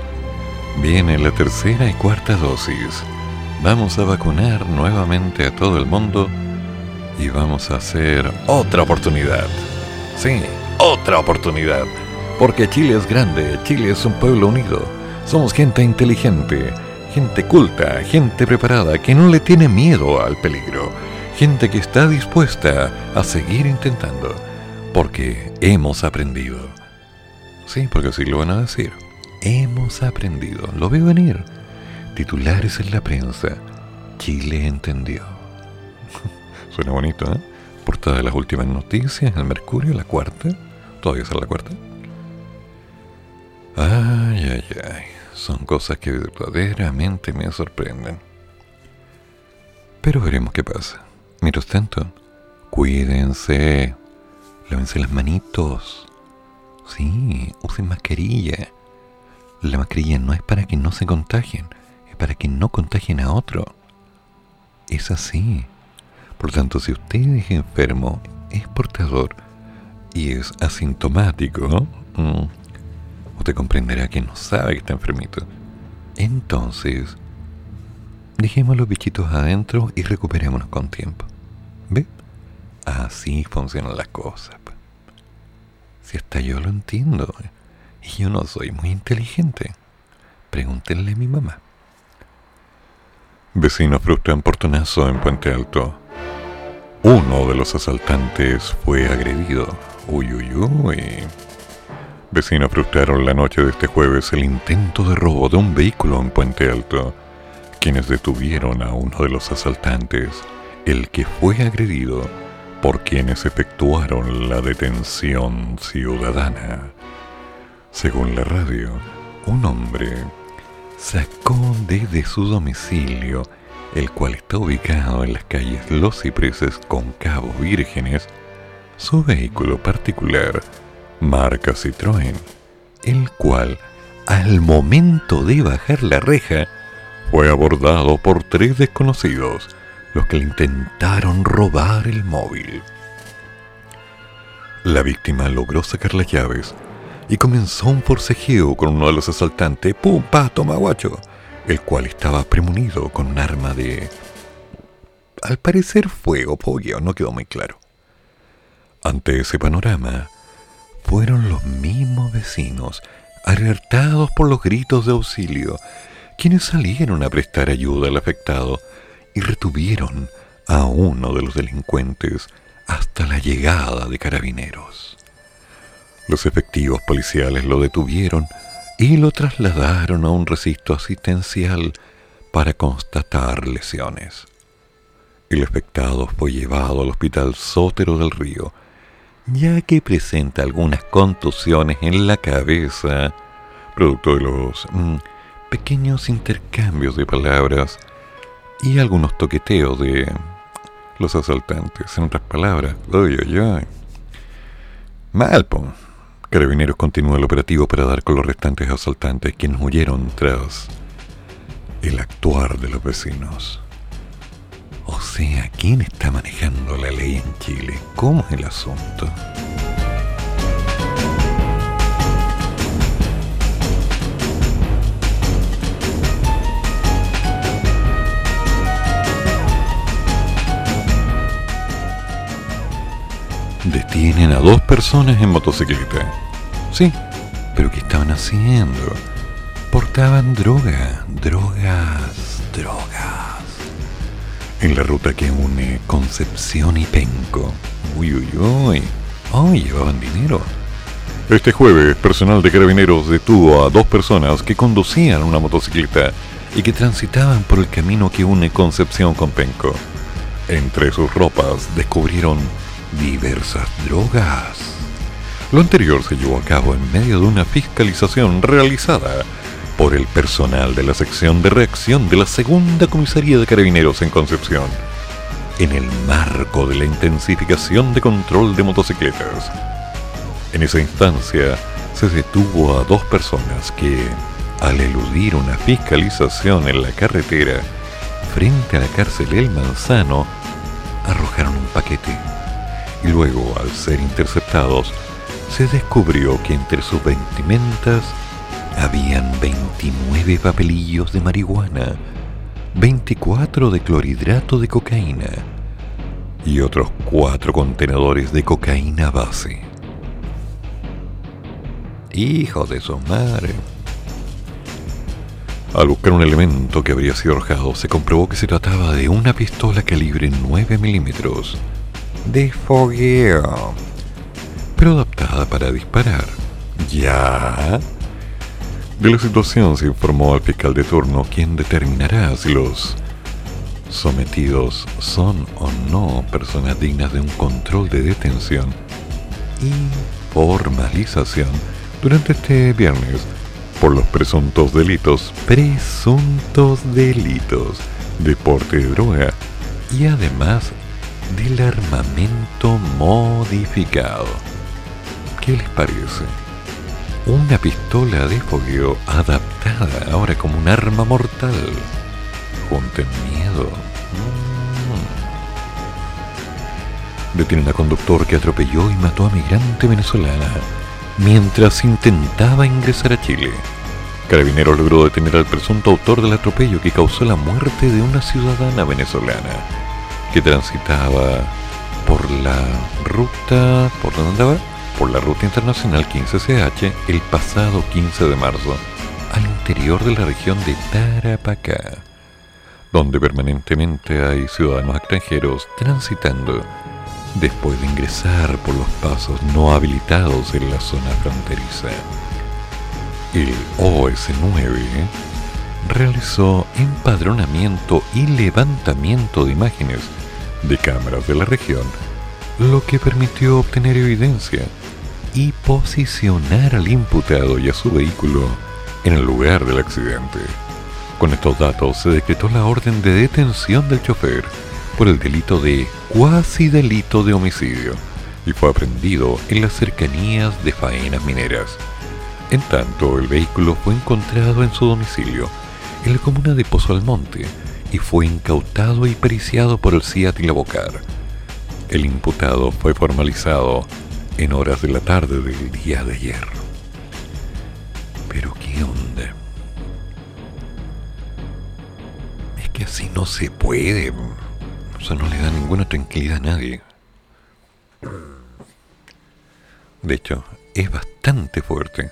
viene la tercera y cuarta dosis. Vamos a vacunar nuevamente a todo el mundo y vamos a hacer otra oportunidad. Sí, otra oportunidad. Porque Chile es grande, Chile es un pueblo unido. Somos gente inteligente, gente culta, gente preparada que no le tiene miedo al peligro, gente que está dispuesta a seguir intentando, porque hemos aprendido. Sí, porque así lo van a decir. Hemos aprendido, lo veo venir. Titulares en la prensa. Chile entendió. Suena bonito, ¿eh? Portada de las últimas noticias, el Mercurio, la cuarta. Todavía es la cuarta. Ay, ay, ay. Son cosas que verdaderamente me sorprenden. Pero veremos qué pasa. Mientras tanto, cuídense. Lávense las manitos. Sí, usen mascarilla. La mascarilla no es para que no se contagien, es para que no contagien a otro. Es así. Por tanto, si usted es enfermo, es portador y es asintomático, mm, usted comprenderá que no sabe que está enfermito. Entonces, dejemos los bichitos adentro y recuperémonos con tiempo. ¿Ve? Así funcionan las cosas. pues. Si hasta yo lo entiendo. Y yo no soy muy inteligente. Pregúntenle a mi mamá. Vecinos frustran portonazo en Puente Alto. Uno de los asaltantes fue agredido. Uy, uy, uy. Vecinos frustraron la noche de este jueves el intento de robo de un vehículo en Puente Alto, quienes detuvieron a uno de los asaltantes, el que fue agredido, por quienes efectuaron la detención ciudadana. Según la radio, un hombre sacó desde su domicilio, el cual está ubicado en las calles Los Cipreses con Cabo Vírgenes, su vehículo particular, marca Citroën, el cual, al momento de bajar la reja, fue abordado por tres desconocidos, los que le intentaron robar el móvil. La víctima logró sacar las llaves y comenzó un forcejeo con uno de los asaltantes, ¡pum, pa, toma guacho! El cual estaba premunido con un arma de... Al parecer fuego, fogueo, no quedó muy claro. Ante ese panorama, fueron los mismos vecinos, alertados por los gritos de auxilio, quienes salieron a prestar ayuda al afectado y retuvieron a uno de los delincuentes hasta la llegada de carabineros. Los efectivos policiales lo detuvieron y lo trasladaron a un recinto asistencial para constatar lesiones. El afectado fue llevado al hospital Sótero del Río, ya que presenta algunas contusiones en la cabeza, producto de los mm, pequeños intercambios de palabras y algunos toqueteos de los asaltantes. En otras palabras, uy, uy, uy. Mal, po. Carabineros continúa el operativo para dar con los restantes asaltantes quienes huyeron tras el actuar de los vecinos. O sea, ¿quién está manejando la ley en Chile? ¿Cómo es el asunto? Detienen a dos personas en motocicleta. Sí, pero ¿qué estaban haciendo? Portaban droga, drogas, drogas. En la ruta que une Concepción y Penco. Uy, uy, uy. Ay, llevaban dinero. Este jueves, personal de carabineros detuvo a dos personas que conducían una motocicleta y que transitaban por el camino que une Concepción con Penco. Entre sus ropas descubrieron diversas drogas. Lo anterior se llevó a cabo en medio de una fiscalización realizada por el personal de la sección de reacción de la Segunda Comisaría de Carabineros en Concepción, en el marco de la intensificación de control de motocicletas. En esa instancia se detuvo a dos personas que, al eludir una fiscalización en la carretera frente a la cárcel El Manzano, arrojaron un paquete y luego, al ser interceptados, se descubrió que entre sus vestimentas habían 29 papelillos de marihuana, 24 de clorhidrato de cocaína y otros 4 contenedores de cocaína base. Hijo de su madre. Al buscar un elemento que habría sido arrojado, se comprobó que se trataba de una pistola calibre 9 milímetros de fogueo, pero adaptada para disparar. Ya. De la situación se informó al fiscal de turno, quien determinará si los sometidos son o no personas dignas de un control de detención y formalización durante este viernes por los presuntos delitos, presuntos delitos de porte de droga y además del armamento modificado. ¿Qué les parece? Una pistola de fogueo adaptada ahora como un arma mortal. Junten miedo. Mm. Detienen a conductor que atropelló y mató a migrante venezolana mientras intentaba ingresar a Chile. Carabineros logró detener al presunto autor del atropello que causó la muerte de una ciudadana venezolana que transitaba por la ruta, ¿por dónde andaba? Por la ruta internacional 15CH el pasado 15 de marzo al interior de la región de Tarapacá, donde permanentemente hay ciudadanos extranjeros transitando después de ingresar por los pasos no habilitados en la zona fronteriza. El OS9 realizó empadronamiento y levantamiento de imágenes de cámaras de la región, lo que permitió obtener evidencia y posicionar al imputado y a su vehículo en el lugar del accidente. Con estos datos se decretó la orden de detención del chofer por el delito de cuasi delito de homicidio y fue aprendido en las cercanías de faenas mineras. En tanto, el vehículo fue encontrado en su domicilio, en la comuna de Pozo Almonte, y fue incautado y periciado por el CIAT y. El imputado fue formalizado en horas de la tarde del día de ayer. Pero qué onda. Es que así no se puede. Eso no le da ninguna tranquilidad a nadie. De hecho, es bastante fuerte,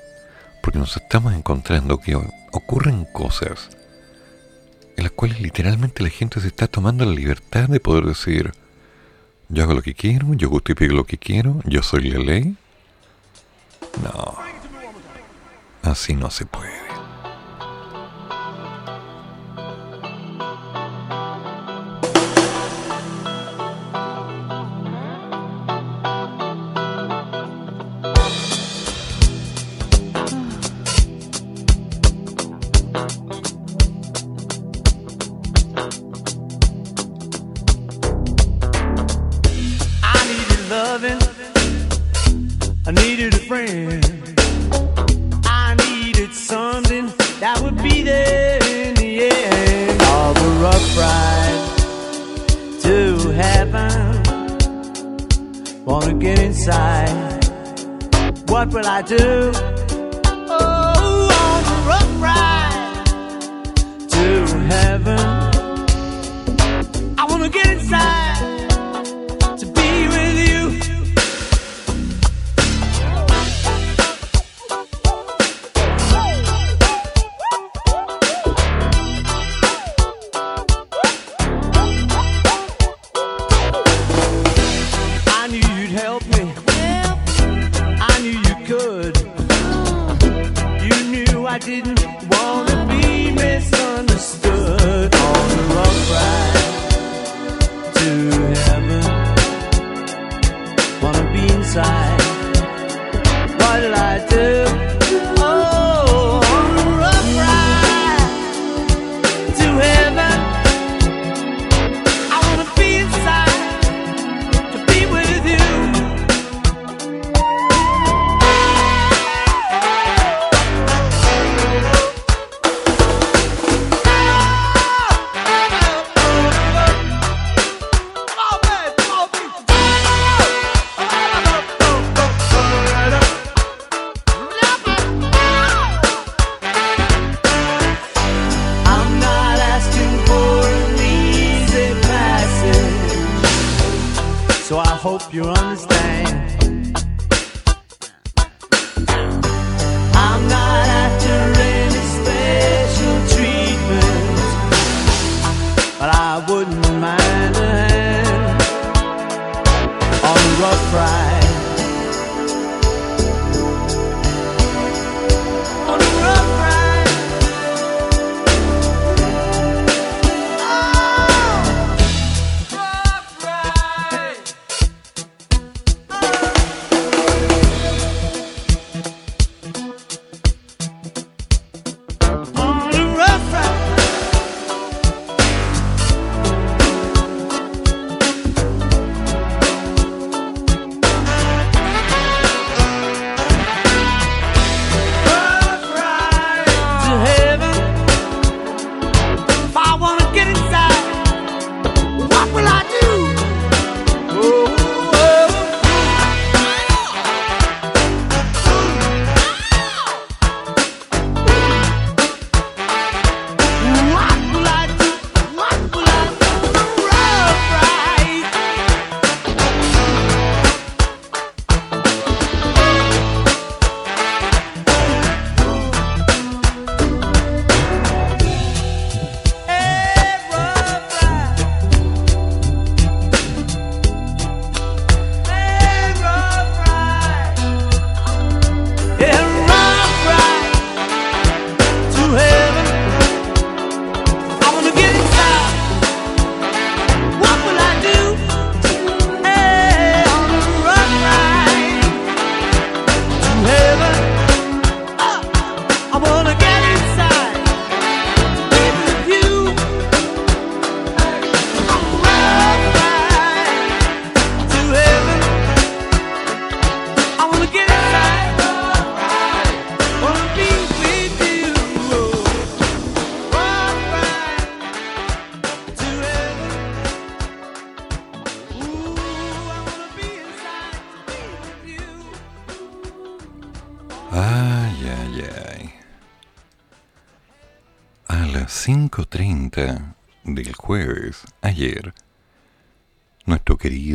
porque nos estamos encontrando que ocurren cosas en las cuales literalmente la gente se está tomando la libertad de poder decir, yo hago lo que quiero, yo justifico lo que quiero, yo soy la ley. No, así no se puede. Wanna get inside. What will I do? Oh, on the rough ride to heaven. I wanna get inside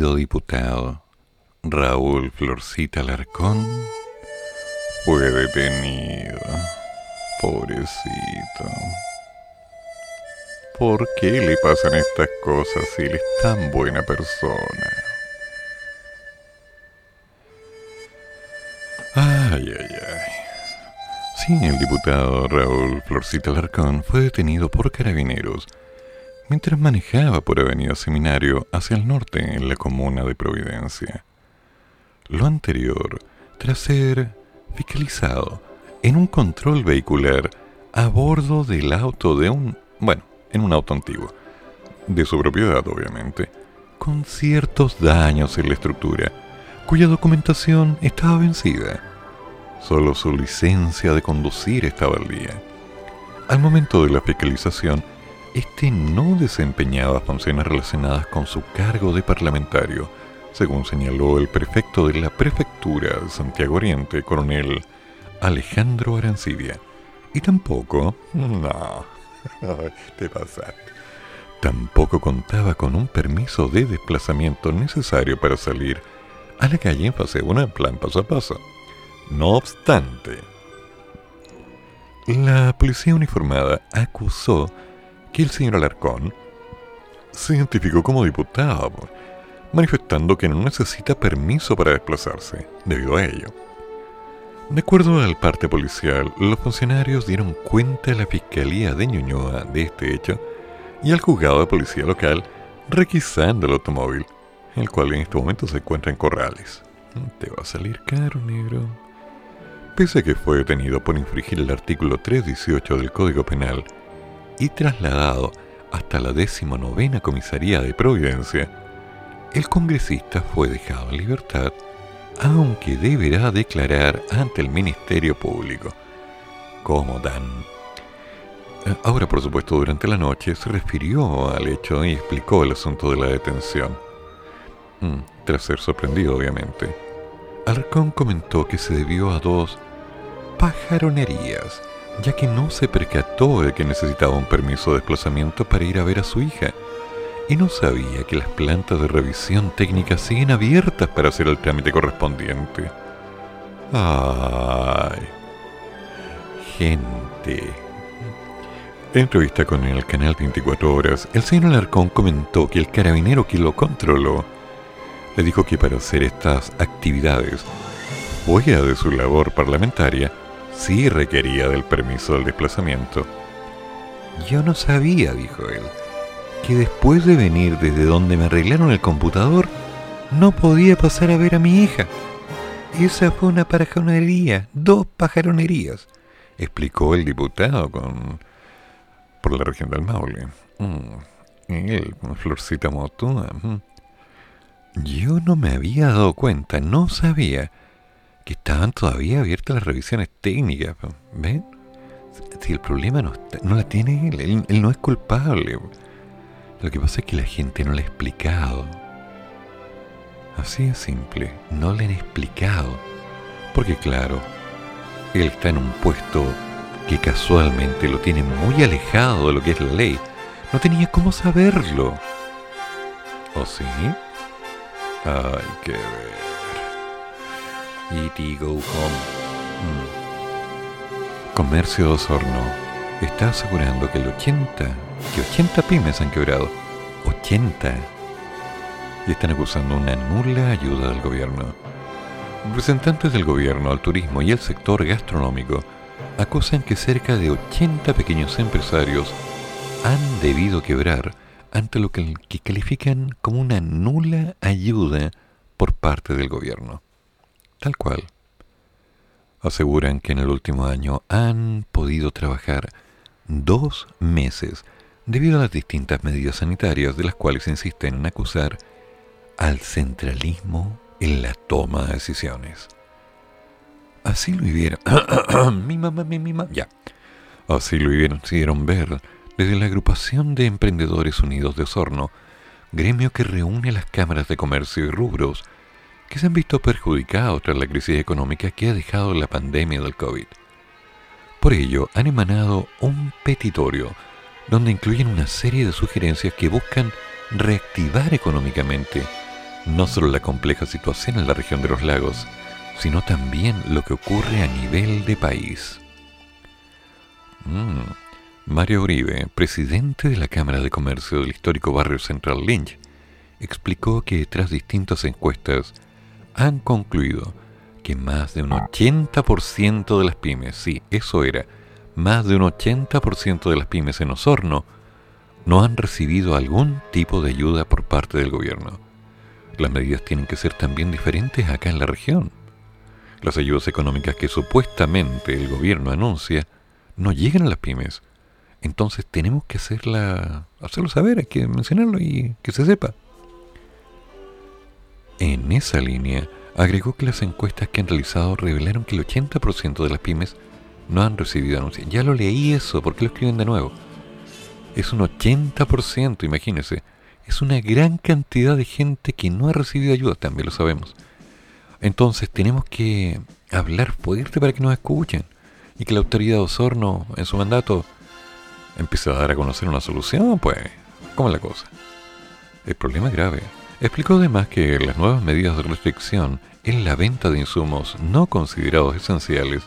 querido diputado Raúl Florcita Larcón fue detenido. Pobrecito. ¿Por qué le pasan estas cosas si él es tan buena persona? Ay, ay, ay. Sí, el diputado Raúl Florcita Larcón fue detenido por carabineros mientras manejaba por Avenida Seminario hacia el norte en la comuna de Providencia. Lo anterior tras ser fiscalizado en un control vehicular a bordo del auto de un, bueno, en un auto antiguo, de su propiedad obviamente, con ciertos daños en la estructura, cuya documentación estaba vencida Solo su licencia de conducir estaba al día. Al momento de la fiscalización, este no desempeñaba funciones relacionadas con su cargo de parlamentario, según señaló el prefecto de la prefectura Santiago Oriente, coronel Alejandro Arancibia. Y tampoco, no, te pasaste, tampoco contaba con un permiso de desplazamiento necesario para salir a la calle en fase 1 en plan paso a paso. No obstante, la policía uniformada acusó que el señor Alarcón se identificó como diputado, manifestando que no necesita permiso para desplazarse debido a ello. De acuerdo al parte policial, los funcionarios dieron cuenta a la Fiscalía de Ñuñoa de este hecho y al juzgado de policía local requisando el automóvil, el cual en este momento se encuentra en Corrales. Te va a salir caro, negro. Pese a que fue detenido por infringir el artículo 318 del Código Penal y trasladado hasta la 19 Comisaría de Providencia, el congresista fue dejado en libertad, aunque deberá declarar ante el Ministerio Público. ¿Cómo dan? Ahora, por supuesto, durante la noche se refirió al hecho y explicó el asunto de la detención. Mm, tras ser sorprendido, obviamente. Alarcón comentó que se debió a dos pajaronerías, ya que no se percató de que necesitaba un permiso de desplazamiento para ir a ver a su hija, y no sabía que las plantas de revisión técnica siguen abiertas para hacer el trámite correspondiente. Ay, gente. En entrevista con el canal 24 Horas, el señor Alarcón comentó que el carabinero que lo controló le dijo que para hacer estas actividades fuera de su labor parlamentaria, sí requería del permiso del desplazamiento. Yo no sabía, dijo él, que después de venir desde donde me arreglaron el computador, no podía pasar a ver a mi hija. Esa fue una pajaronería, dos pajaronerías, explicó el diputado con por la región del Maule. Mm, él, con Florcita Motúa. mm. Yo no me había dado cuenta, no sabía que estaban todavía abiertas las revisiones técnicas. ¿Ven? Si el problema no, no la tiene él, él, no es culpable. Lo que pasa es que la gente no le ha explicado. Así es simple, no le han explicado. Porque claro, él está en un puesto que casualmente lo tiene muy alejado de lo que es la ley. No tenía cómo saberlo. ¿O sí? Hay que ver. E.T. Go Home. Mm. Comercio de Osorno está asegurando que el 80, que 80 pymes han quebrado. 80. Y están acusando una nula ayuda del gobierno. Representantes del gobierno, al turismo y el sector gastronómico acusan que cerca de 80 pequeños empresarios han debido quebrar ante lo que califican como una nula ayuda por parte del gobierno. Tal cual. Aseguran que en el último año han podido trabajar dos meses debido a las distintas medidas sanitarias de las cuales insisten en acusar al centralismo en la toma de decisiones. Así lo vivieron. mi mamá, mi, mamá. Ya. Así lo hicieron ver desde la agrupación de Emprendedores Unidos de Osorno, gremio que reúne las cámaras de comercio y rubros que se han visto perjudicados tras la crisis económica que ha dejado la pandemia del COVID. Por ello, han emanado un petitorio donde incluyen una serie de sugerencias que buscan reactivar económicamente no solo la compleja situación en la región de los lagos, sino también lo que ocurre a nivel de país. Mm. Mario Uribe, presidente de la Cámara de Comercio del histórico barrio Central Lynch, explicó que tras distintas encuestas han concluido que más de un 80% de las pymes, sí, eso era, más de un 80% de las pymes en Osorno no han recibido algún tipo de ayuda por parte del gobierno. Las medidas tienen que ser también diferentes acá en la región. Las ayudas económicas que supuestamente el gobierno anuncia no llegan a las pymes. Entonces tenemos que hacerla, hacerlo saber, hay que mencionarlo y que se sepa. En esa línea Agregó que las encuestas que han realizado revelaron que el 80% de las pymes no han recibido anuncios. Ya lo leí eso, ¿por qué lo escriben de nuevo? Es un 80%, imagínense. Es una gran cantidad de gente que no ha recibido ayuda, también lo sabemos. Entonces tenemos que hablar fuerte para que nos escuchen y que la autoridad de Osorno en su mandato empiece a dar a conocer una solución, pues, ¿cómo es la cosa? El problema es grave. Explicó además que las nuevas medidas de restricción en la venta de insumos no considerados esenciales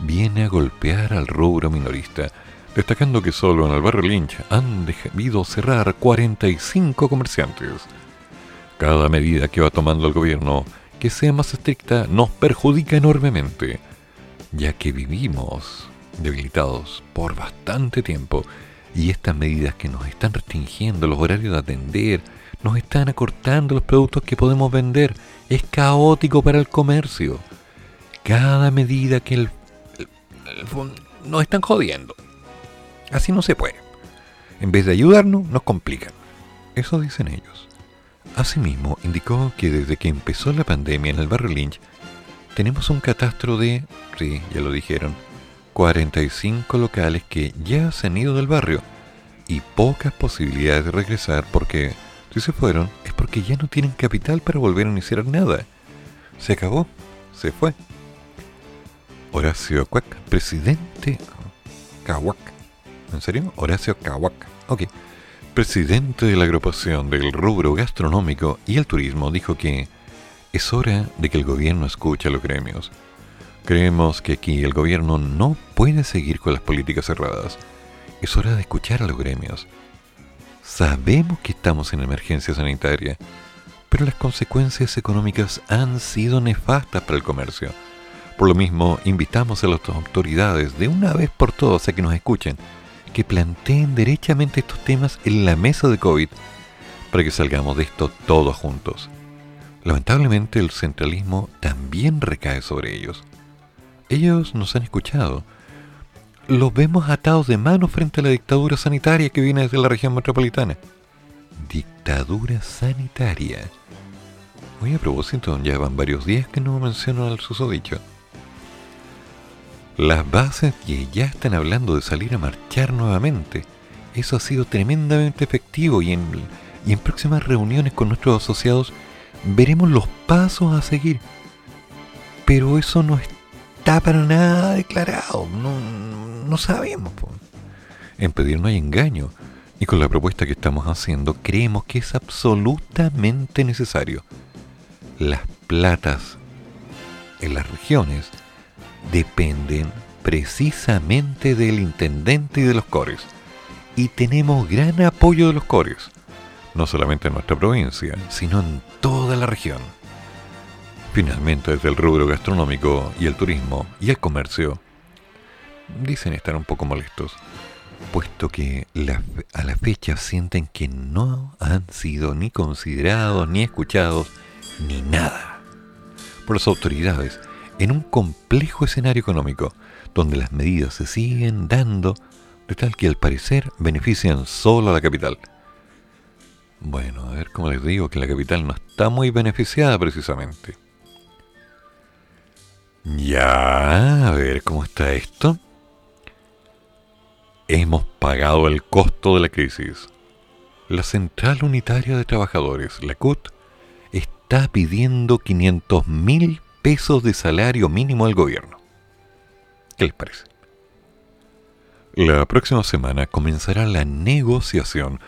viene a golpear al rubro minorista, destacando que solo en el barrio Lynch han debido cerrar 45 comerciantes. Cada medida que va tomando el gobierno que sea más estricta nos perjudica enormemente, ya que vivimos debilitados por bastante tiempo y estas medidas que nos están restringiendo los horarios de atender, nos están acortando los productos que podemos vender, es caótico para el comercio. Cada medida que el, nos están jodiendo. Así no se puede. En vez de ayudarnos, nos complican. Eso dicen ellos. Asimismo, indicó que desde que empezó la pandemia en el barrio Lynch, tenemos un catastro de, sí, ya lo dijeron, 45 locales que ya se han ido del barrio y pocas posibilidades de regresar porque si se fueron es porque ya no tienen capital para volver a iniciar nada. Se acabó, se fue. Horacio Cuac, presidente Cahuac. ¿En serio? Horacio Cahuac. Ok. Presidente de la agrupación del rubro gastronómico y el turismo dijo que es hora de que el gobierno escuche a los gremios Creemos que aquí el gobierno no puede seguir con las políticas cerradas. Es hora de escuchar a los gremios. Sabemos que estamos en emergencia sanitaria, pero las consecuencias económicas han sido nefastas para el comercio. Por lo mismo, invitamos a las autoridades de una vez por todas a que nos escuchen, que planteen derechamente estos temas en la mesa de COVID, para que salgamos de esto todos juntos. Lamentablemente el centralismo también recae sobre ellos. Ellos nos han escuchado. Los vemos atados de mano frente a la dictadura sanitaria que viene desde la región metropolitana. Dictadura sanitaria. Hoy a propósito, ya van varios días que no menciono al susodicho. Las bases que ya están hablando de salir a marchar nuevamente. Eso ha sido tremendamente efectivo y en, y en próximas reuniones con nuestros asociados veremos los pasos a seguir. Pero eso no está está para nada declarado. No, sabemos. En pedir no hay engaño. Y con la propuesta que estamos haciendo creemos que es absolutamente necesario. Las platas en las regiones dependen precisamente del intendente y de los cores. Y tenemos gran apoyo de los cores. No solamente en nuestra provincia, sino en toda la región. Finalmente, desde el rubro gastronómico y el turismo y el comercio, dicen estar un poco molestos, puesto que a la fecha sienten que no han sido ni considerados, ni escuchados, ni nada por las autoridades en un complejo escenario económico donde las medidas se siguen dando de tal que al parecer benefician solo a la capital. Bueno, a ver cómo les digo que la capital no está muy beneficiada precisamente. Ya, a ver cómo está esto. Hemos pagado el costo de la crisis. La Central Unitaria de Trabajadores, la CUT, está pidiendo 500 mil pesos de salario mínimo al gobierno. ¿Qué les parece? La próxima semana comenzará la negociación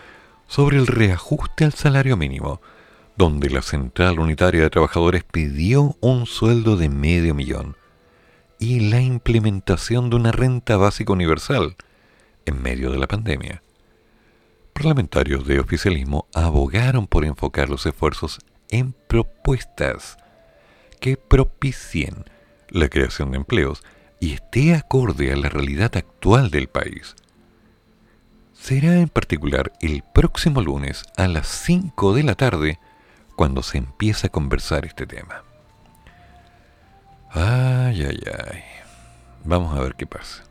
sobre el reajuste al salario mínimo donde la Central Unitaria de Trabajadores pidió un sueldo de medio millón y la implementación de una renta básica universal en medio de la pandemia. Parlamentarios de oficialismo abogaron por enfocar los esfuerzos en propuestas que propicien la creación de empleos y esté acorde a la realidad actual del país. Será en particular el próximo lunes a las 5 de la tarde cuando se empieza a conversar este tema. Ay, ay, ay. Vamos a ver qué pasa.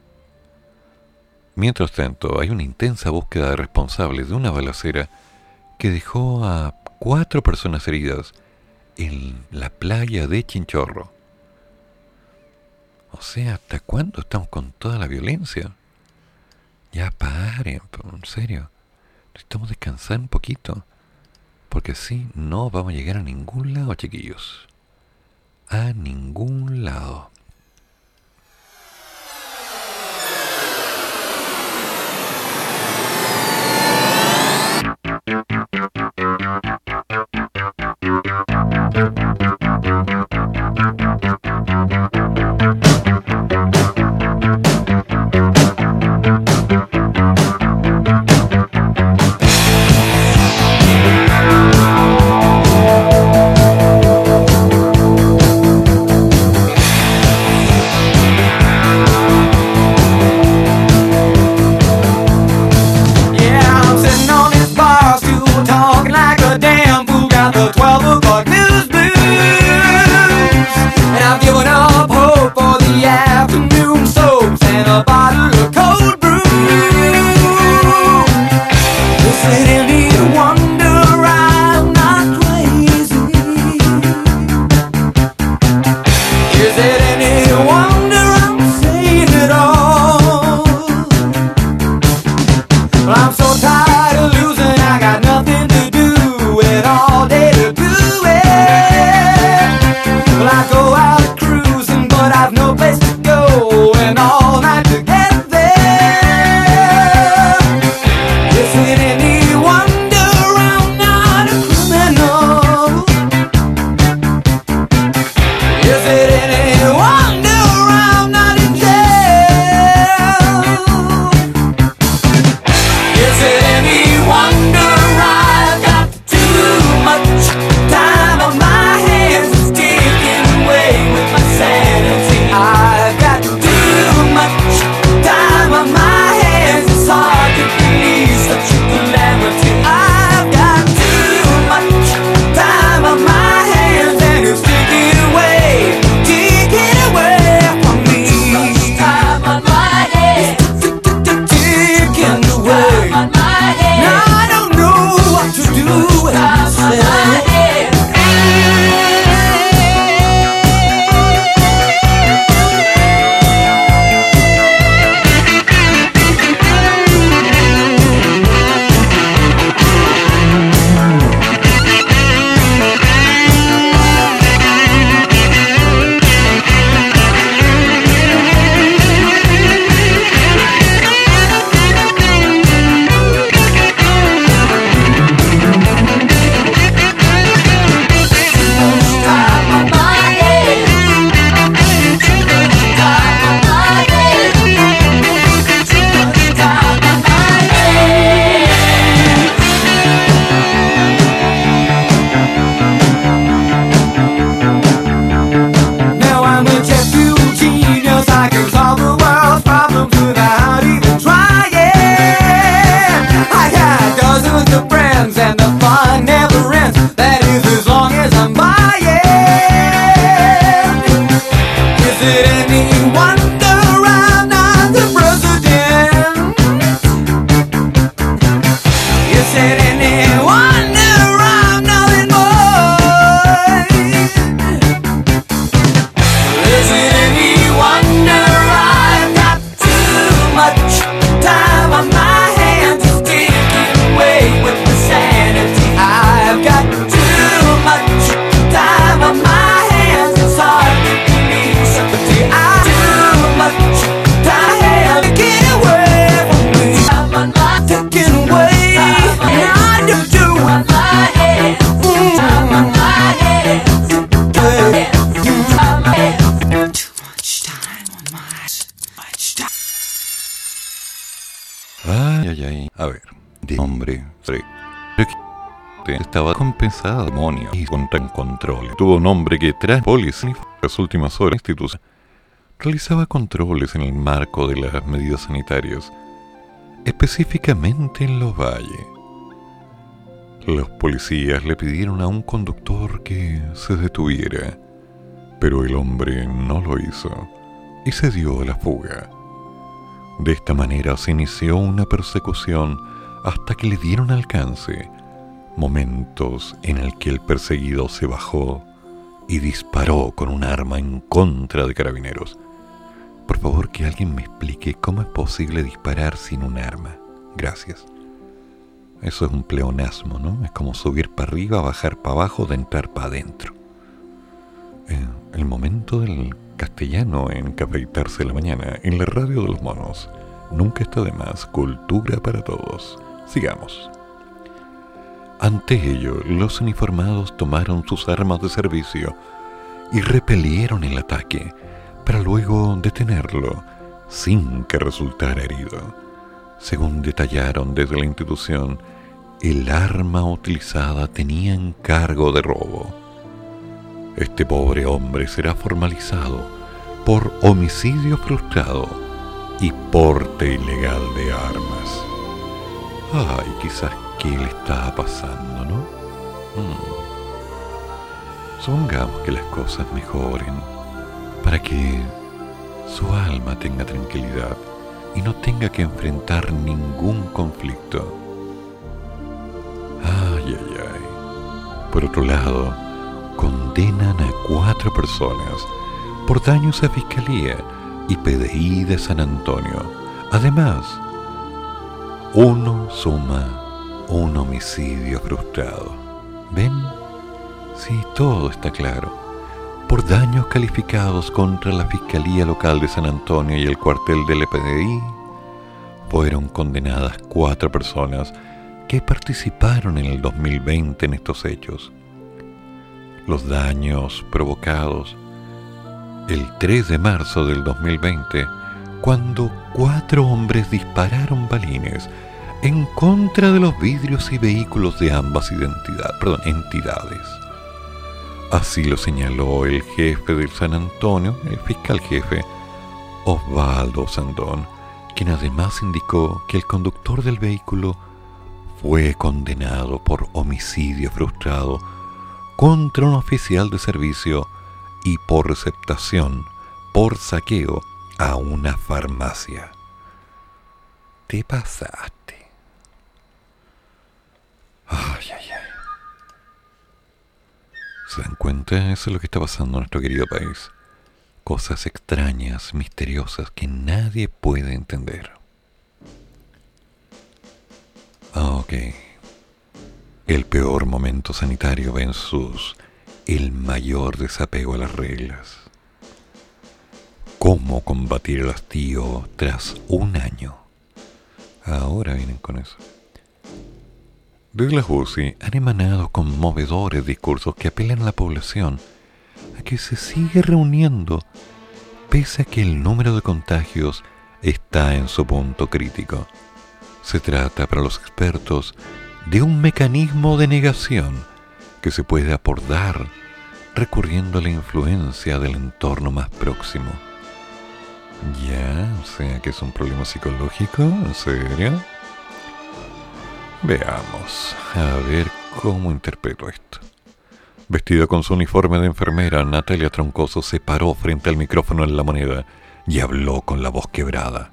Mientras tanto, hay una intensa búsqueda de responsables de una balacera que dejó a cuatro personas heridas en la playa de Chinchorro. O sea, ¿hasta cuándo estamos con toda la violencia? Ya paren, en serio. Necesitamos descansar un poquito. Porque así no vamos a llegar a ningún lado, chiquillos. A ningún lado. tuvo nombre que tras Polis las últimas horas instituciones realizaba controles en el marco de las medidas sanitarias, específicamente en los valles. Los policías le pidieron a un conductor que se detuviera, pero el hombre no lo hizo y se dio a la fuga. De esta manera se inició una persecución hasta que le dieron alcance momentos en el que el perseguido se bajó y disparó con un arma en contra de carabineros. Por favor, que alguien me explique cómo es posible disparar sin un arma. Gracias. Eso es un pleonasmo, ¿no? Es como subir para arriba, bajar para abajo, de entrar para adentro. Eh, el momento del castellano en Cafeitarse la Mañana, en la radio de los monos. Nunca está de más cultura para todos. Sigamos. Ante ello, los uniformados tomaron sus armas de servicio y repelieron el ataque para luego detenerlo sin que resultara herido. Según detallaron desde la institución, el arma utilizada tenía encargo de robo. Este pobre hombre será formalizado por homicidio frustrado y porte ilegal de armas. Ay, quizás qué le estaba pasando, ¿no? Hmm. Supongamos que las cosas mejoren para que su alma tenga tranquilidad y no tenga que enfrentar ningún conflicto. Ay, ay, ay. Por otro lado, condenan a cuatro personas por daños a Fiscalía y PDI de San Antonio. Además, uno suma un homicidio frustrado. ¿Ven? Sí, todo está claro. Por daños calificados contra la Fiscalía Local de San Antonio y el cuartel del EPDI, fueron condenadas cuatro personas que participaron en el 2020 en estos hechos. Los daños provocados el 3 de marzo del 2020, cuando cuatro hombres dispararon balines en contra de los vidrios y vehículos de ambas entidades. Así lo señaló el jefe del San Antonio, el fiscal jefe, Osvaldo Sandón, quien además indicó que el conductor del vehículo fue condenado por homicidio frustrado contra un oficial de servicio y por receptación, por saqueo a una farmacia. Te pasaste. Ay, ay, ay. ¿Se dan cuenta? Eso es lo que está pasando en nuestro querido país. Cosas extrañas, misteriosas que nadie puede entender. Ah, ok. El peor momento sanitario ven sus el mayor desapego a las reglas. ¿Cómo combatir el hastío tras un año? Ahora vienen con eso. La UCI han emanado conmovedores discursos que apelan a la población a que se sigue reuniendo pese a que el número de contagios está en su punto crítico. Se trata para los expertos de un mecanismo de negación que se puede aportar recurriendo a la influencia del entorno más próximo. Ya, o sea que es un problema psicológico, ¿en serio? Veamos, a ver cómo interpreto esto. Vestida con su uniforme de enfermera, Natalia Troncoso se paró frente al micrófono en la moneda y habló con la voz quebrada.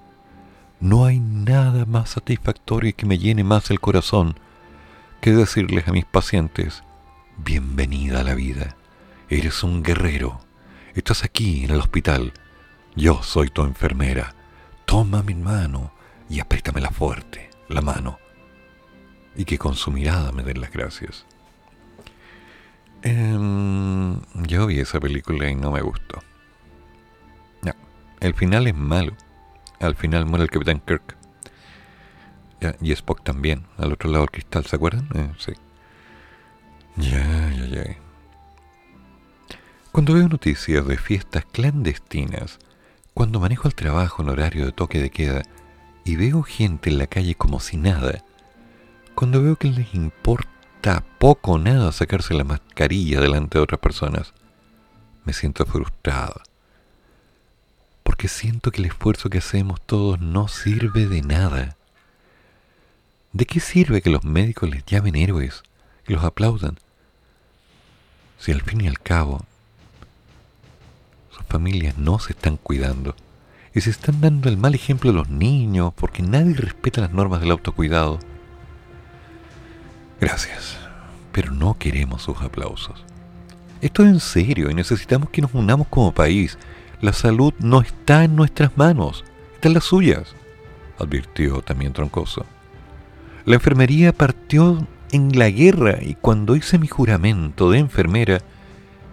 No hay nada más satisfactorio y que me llene más el corazón que decirles a mis pacientes Bienvenida a la vida. Eres un guerrero. Estás aquí en el hospital. Yo soy tu enfermera. Toma mi mano y apriétamela fuerte, la mano. Y que con su mirada me den las gracias. Em, yo vi esa película y no me gustó. El final es malo. Al final muere el Capitán Kirk. y Spock también, al otro lado del cristal, ¿se acuerdan? Eh, sí. Ya, ya, ya. Cuando veo noticias de fiestas clandestinas, cuando manejo el trabajo en horario de toque de queda y veo gente en la calle como si nada, cuando veo que les importa poco o nada sacarse la mascarilla delante de otras personas, me siento frustrado. Porque siento que el esfuerzo que hacemos todos no sirve de nada. ¿De qué sirve que los médicos les llamen héroes? que los aplaudan. Si al fin y al cabo familias no se están cuidando y se están dando el mal ejemplo a los niños porque nadie respeta las normas del autocuidado. Gracias, pero no queremos sus aplausos. Esto es en serio y necesitamos que nos unamos como país. La salud no está en nuestras manos, está en las suyas, advirtió también Troncoso. La enfermería partió en la guerra y cuando hice mi juramento de enfermera,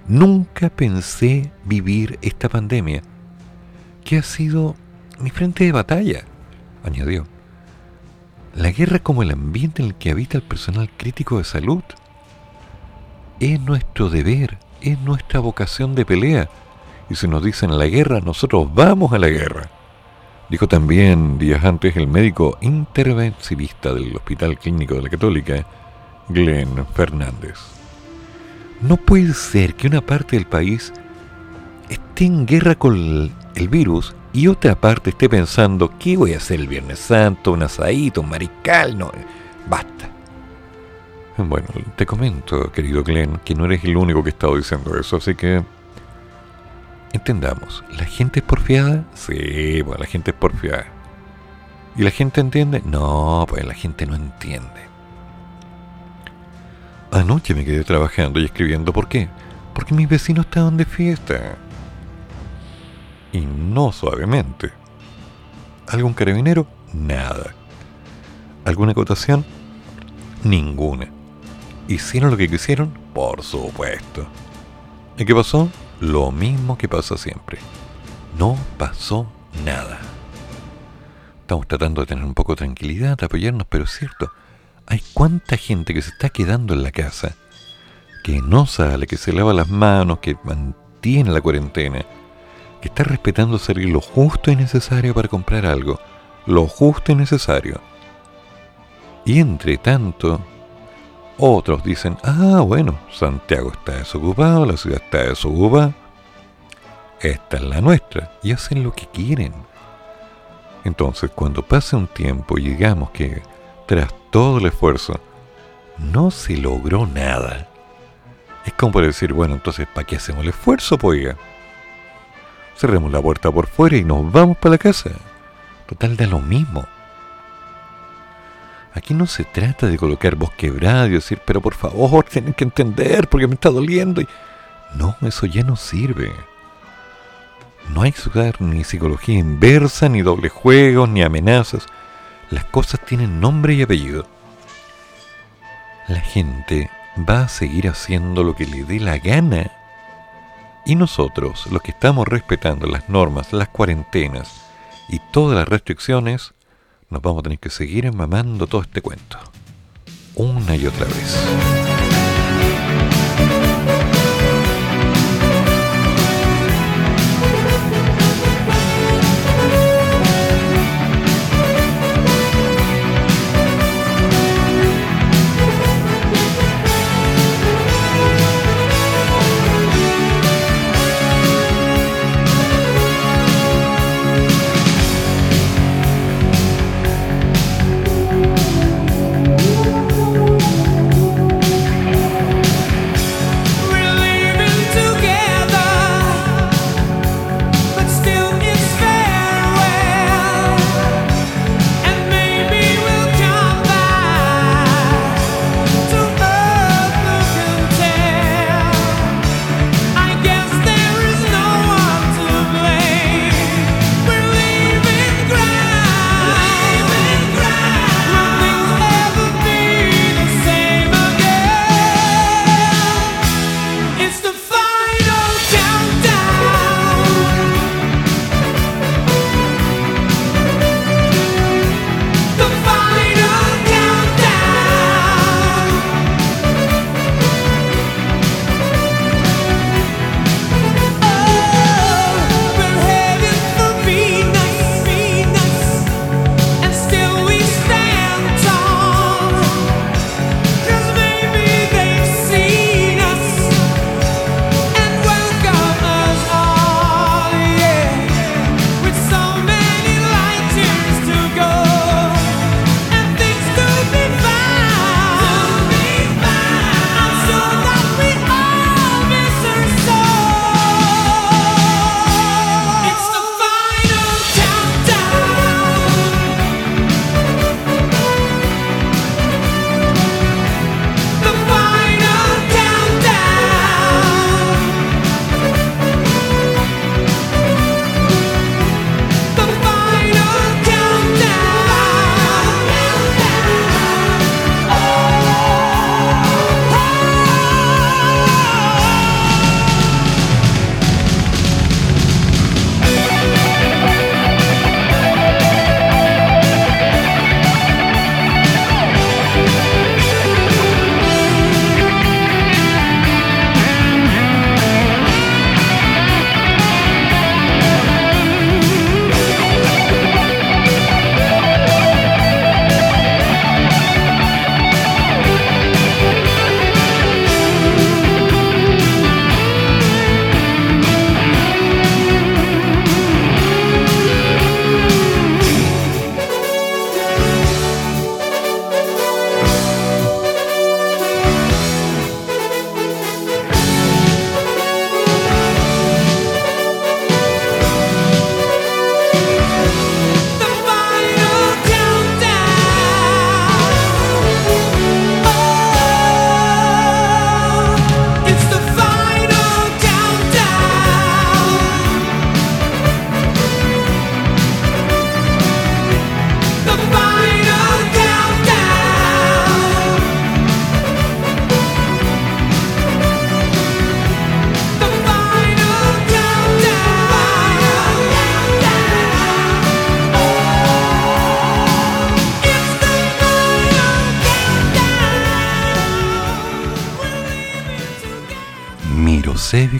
nunca pensé vivir esta pandemia, que ha sido mi frente de batalla, añadió. La guerra como el ambiente en el que habita el personal crítico de salud. Es nuestro deber, es nuestra vocación de pelea. Y si nos dicen la guerra, nosotros vamos a la guerra. Dijo también días antes el médico intervencionista del Hospital Clínico de la Católica, Glenn Fernández. No puede ser que una parte del país esté en guerra con el, virus y otra parte esté pensando, ¿qué voy a hacer el Viernes Santo? Un asadito, un mariscal, no, basta. Bueno, te comento, querido Glenn, que no eres el único que ha estado diciendo eso, así que entendamos, ¿la gente es porfiada? Sí, bueno, la gente es porfiada. ¿Y la gente entiende? No, pues la gente no entiende. Anoche me quedé trabajando y escribiendo, ¿por qué? Porque mis vecinos estaban de fiesta y no suavemente. ¿Algún carabinero? Nada. ¿Alguna acotación? Ninguna. ¿Hicieron lo que quisieron? Por supuesto. ¿Y qué pasó? Lo mismo que pasa siempre. No pasó nada. Estamos tratando de tener un poco de tranquilidad, de apoyarnos, pero es cierto, hay cuánta gente que se está quedando en la casa, que no sale, que se lava las manos, que mantiene la cuarentena, que está respetando salir lo justo y necesario para comprar algo, lo justo y necesario. Y entre tanto, otros dicen, ah, bueno, Santiago está desocupado, la ciudad está desocupada, esta es la nuestra, y hacen lo que quieren. Entonces, cuando pase un tiempo y digamos que, tras todo el esfuerzo, no se logró nada, es como decir, bueno, entonces, ¿para qué hacemos el esfuerzo, poiga? cerremos la puerta por fuera y nos vamos para la casa. Total da lo mismo. Aquí no se trata de colocar voz quebrada y decir, pero por favor, tienen que entender porque me está doliendo. No, eso ya no sirve. No hay que usar ni psicología inversa, ni doble juegos, ni amenazas. Las cosas tienen nombre y apellido. La gente va a seguir haciendo lo que le dé la gana y nosotros, los que estamos respetando las normas, las cuarentenas y todas las restricciones, nos vamos a tener que seguir mamando todo este cuento. Una y otra vez.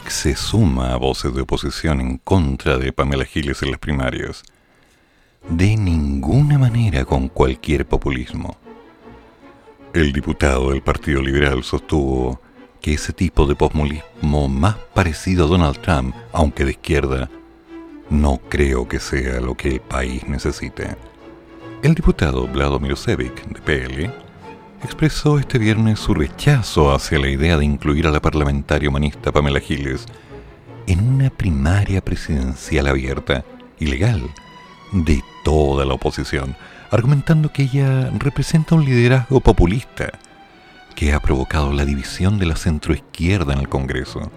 Se suma a voces de oposición en contra de Pamela Giles en las primarias. De ninguna manera con cualquier populismo. El diputado del Partido Liberal sostuvo que ese tipo de populismo más parecido a Donald Trump, aunque de izquierda, no creo que sea lo que el país necesita. El diputado Vlado Milosevic, de PL, expresó este viernes su rechazo hacia la idea de incluir a la parlamentaria humanista Pamela Giles en una primaria presidencial abierta y legal de toda la oposición, argumentando que ella representa un liderazgo populista que ha provocado la división de la centroizquierda en el Congreso.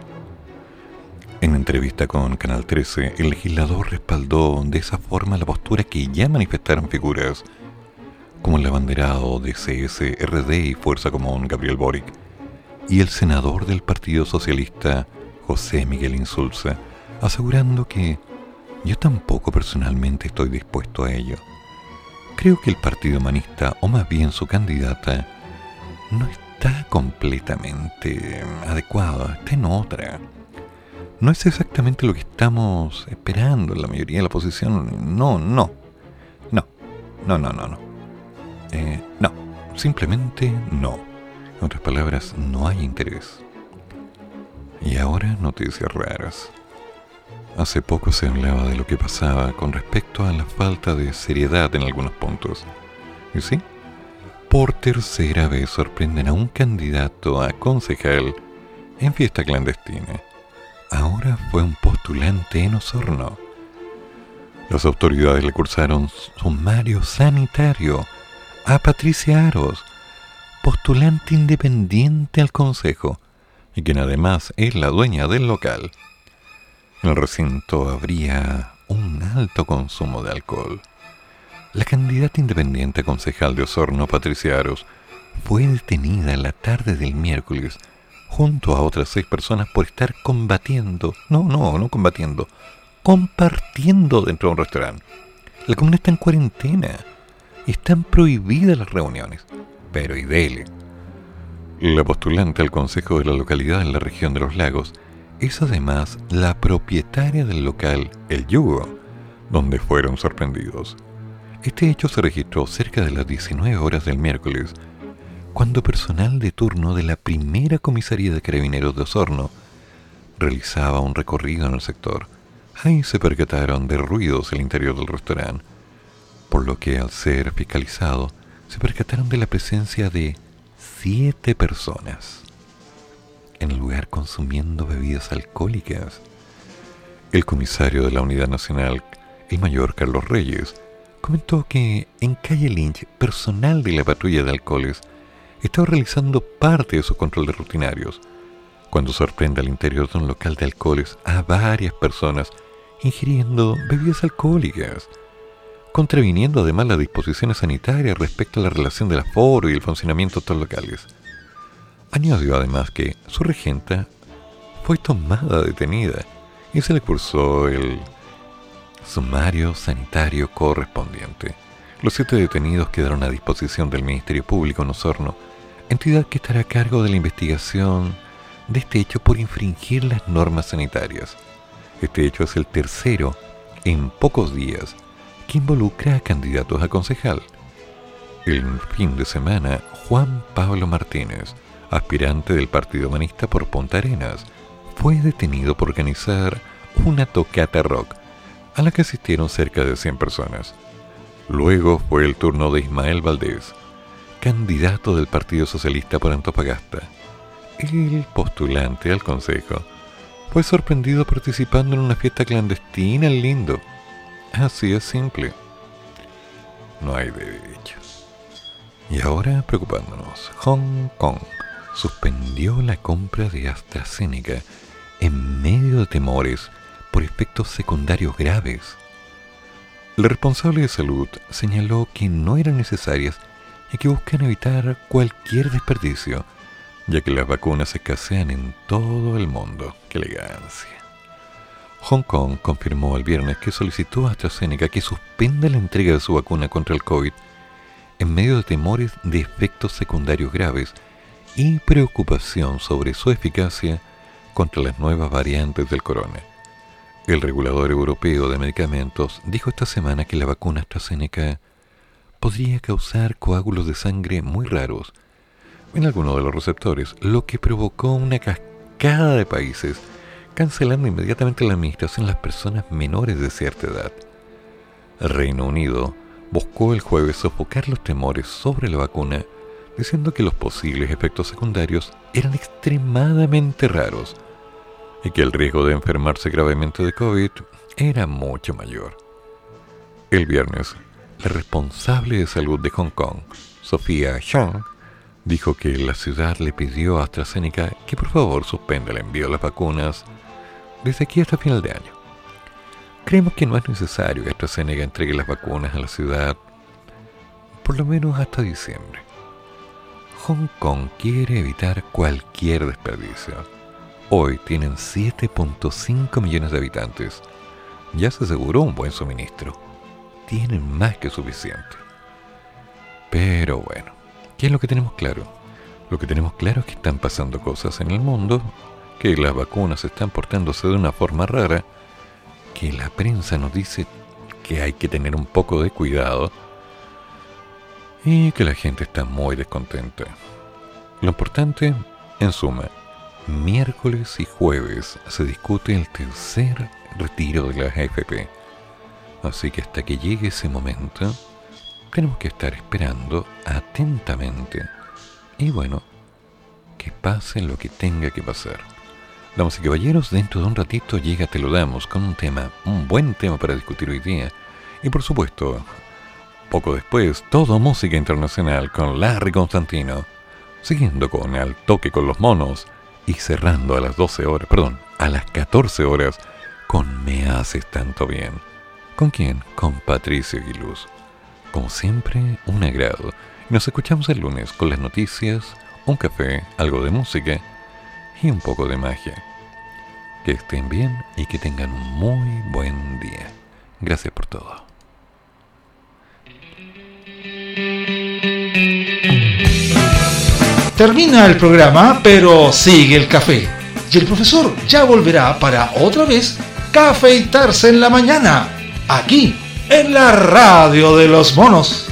En entrevista con Canal 13, el legislador respaldó de esa forma la postura que ya manifestaron figuras como el abanderado de CSRD y Fuerza Común Gabriel Boric y el senador del Partido Socialista José Miguel Insulza, asegurando que yo tampoco personalmente estoy dispuesto a ello. Creo que el Partido Humanista, o más bien su candidata, no está completamente adecuada, está en otra. No es exactamente lo que estamos esperando en la mayoría de la oposición. No, no. No, no, no, no, no. Eh, no, simplemente no. En otras palabras, no hay interés. Y ahora noticias raras. Hace poco se hablaba de lo que pasaba con respecto a la falta de seriedad en algunos puntos. ¿Y sí? Por tercera vez sorprenden a un candidato a concejal en fiesta clandestina. Ahora fue un postulante en Osorno. Las autoridades le cursaron sumario sanitario a Patricia Aros, postulante independiente al Consejo, y quien además es la dueña del local. En el recinto habría un alto consumo de alcohol. La candidata independiente a concejal de Osorno, Patricia Aros, fue detenida en la tarde del miércoles junto a otras seis personas por estar combatiendo, no, no, no combatiendo, compartiendo dentro de un restaurante. La comuna está en cuarentena están prohibidas las reuniones. Pero y. La postulante al consejo de la localidad en la región de los lagos es además la propietaria del local El Yugo, donde fueron sorprendidos. Este hecho se registró cerca de las 19 horas del miércoles, cuando personal de turno de la primera comisaría de carabineros de Osorno realizaba un recorrido en el sector. Ahí se percataron de ruidos el interior del restaurante por lo que al ser fiscalizado se percataron de la presencia de siete personas en el lugar consumiendo bebidas alcohólicas. El comisario de la Unidad Nacional, el mayor Carlos Reyes, comentó que en calle Lynch, personal de la patrulla de alcoholes estaba realizando parte de sus controles rutinarios cuando sorprende al interior de un local de alcoholes a varias personas ingiriendo bebidas alcohólicas contraviniendo además las disposiciones sanitarias respecto a la relación del aforo y el funcionamiento de estos locales. Añadió además que su regenta fue tomada detenida y se le cursó el sumario sanitario correspondiente. Los siete detenidos quedaron a disposición del Ministerio Público en Osorno, entidad que estará a cargo de la investigación de este hecho por infringir las normas sanitarias. Este hecho es el tercero en pocos días involucra a candidatos a concejal. El fin de semana, Juan Pablo Martínez, aspirante del Partido Humanista por Punta Arenas, fue detenido por organizar una tocata rock a la que asistieron cerca de 100 personas. Luego fue el turno de Ismael Valdés, candidato del Partido Socialista por Antofagasta. El postulante al consejo fue sorprendido participando en una fiesta clandestina en Lindo Así es simple. No hay derecho. Y ahora preocupándonos, Hong Kong suspendió la compra de AstraZeneca en medio de temores por efectos secundarios graves. El responsable de salud señaló que no eran necesarias y que buscan evitar cualquier desperdicio, ya que las vacunas escasean en todo el mundo. ¡Qué elegancia! Hong Kong confirmó el viernes que solicitó a AstraZeneca que suspenda la entrega de su vacuna contra el COVID en medio de temores de efectos secundarios graves y preocupación sobre su eficacia contra las nuevas variantes del corona. El regulador europeo de medicamentos dijo esta semana que la vacuna AstraZeneca podría causar coágulos de sangre muy raros en algunos de los receptores, lo que provocó una cascada de países cancelando inmediatamente la administración en las personas menores de cierta edad. El Reino Unido buscó el jueves sofocar los temores sobre la vacuna, diciendo que los posibles efectos secundarios eran extremadamente raros y que el riesgo de enfermarse gravemente de COVID era mucho mayor. El viernes, la responsable de salud de Hong Kong, Sofía Chang, dijo que la ciudad le pidió a AstraZeneca que por favor suspenda el envío de las vacunas desde aquí hasta final de año. Creemos que no es necesario que AstraZeneca entregue las vacunas a la ciudad por lo menos hasta diciembre. Hong Kong quiere evitar cualquier desperdicio. Hoy tienen 7.5 millones de habitantes. Ya se aseguró un buen suministro. Tienen más que suficiente. Pero bueno, ¿qué es lo que tenemos claro? Lo que tenemos claro es que están pasando cosas en el mundo, que las vacunas están portándose de una forma rara, que la prensa nos dice que hay que tener un poco de cuidado y que la gente está muy descontenta. Lo importante, en suma, miércoles y jueves se discute el tercer retiro de la AFP. Así que hasta que llegue ese momento, tenemos que estar esperando atentamente. Y bueno, que pase lo que tenga que pasar. Damas y caballeros, dentro de un ratito llega Te lo damos con un tema, un buen tema para discutir hoy día. Y por supuesto, poco después, todo música internacional con Larry Constantino, siguiendo con Al Toque con los Monos y cerrando a las 12 horas, perdón, a las 14 horas con Me Haces Tanto Bien. ¿Con quién? Con Patricio Aguiluz. Como siempre, un agrado. Nos escuchamos el lunes con las noticias, un café, algo de música y un poco de magia. Que estén bien y que tengan un muy buen día. Gracias por todo. Termina el programa, pero sigue el café. Y el profesor ya volverá para otra vez cafeitarse en la mañana, aquí, en la radio de los monos.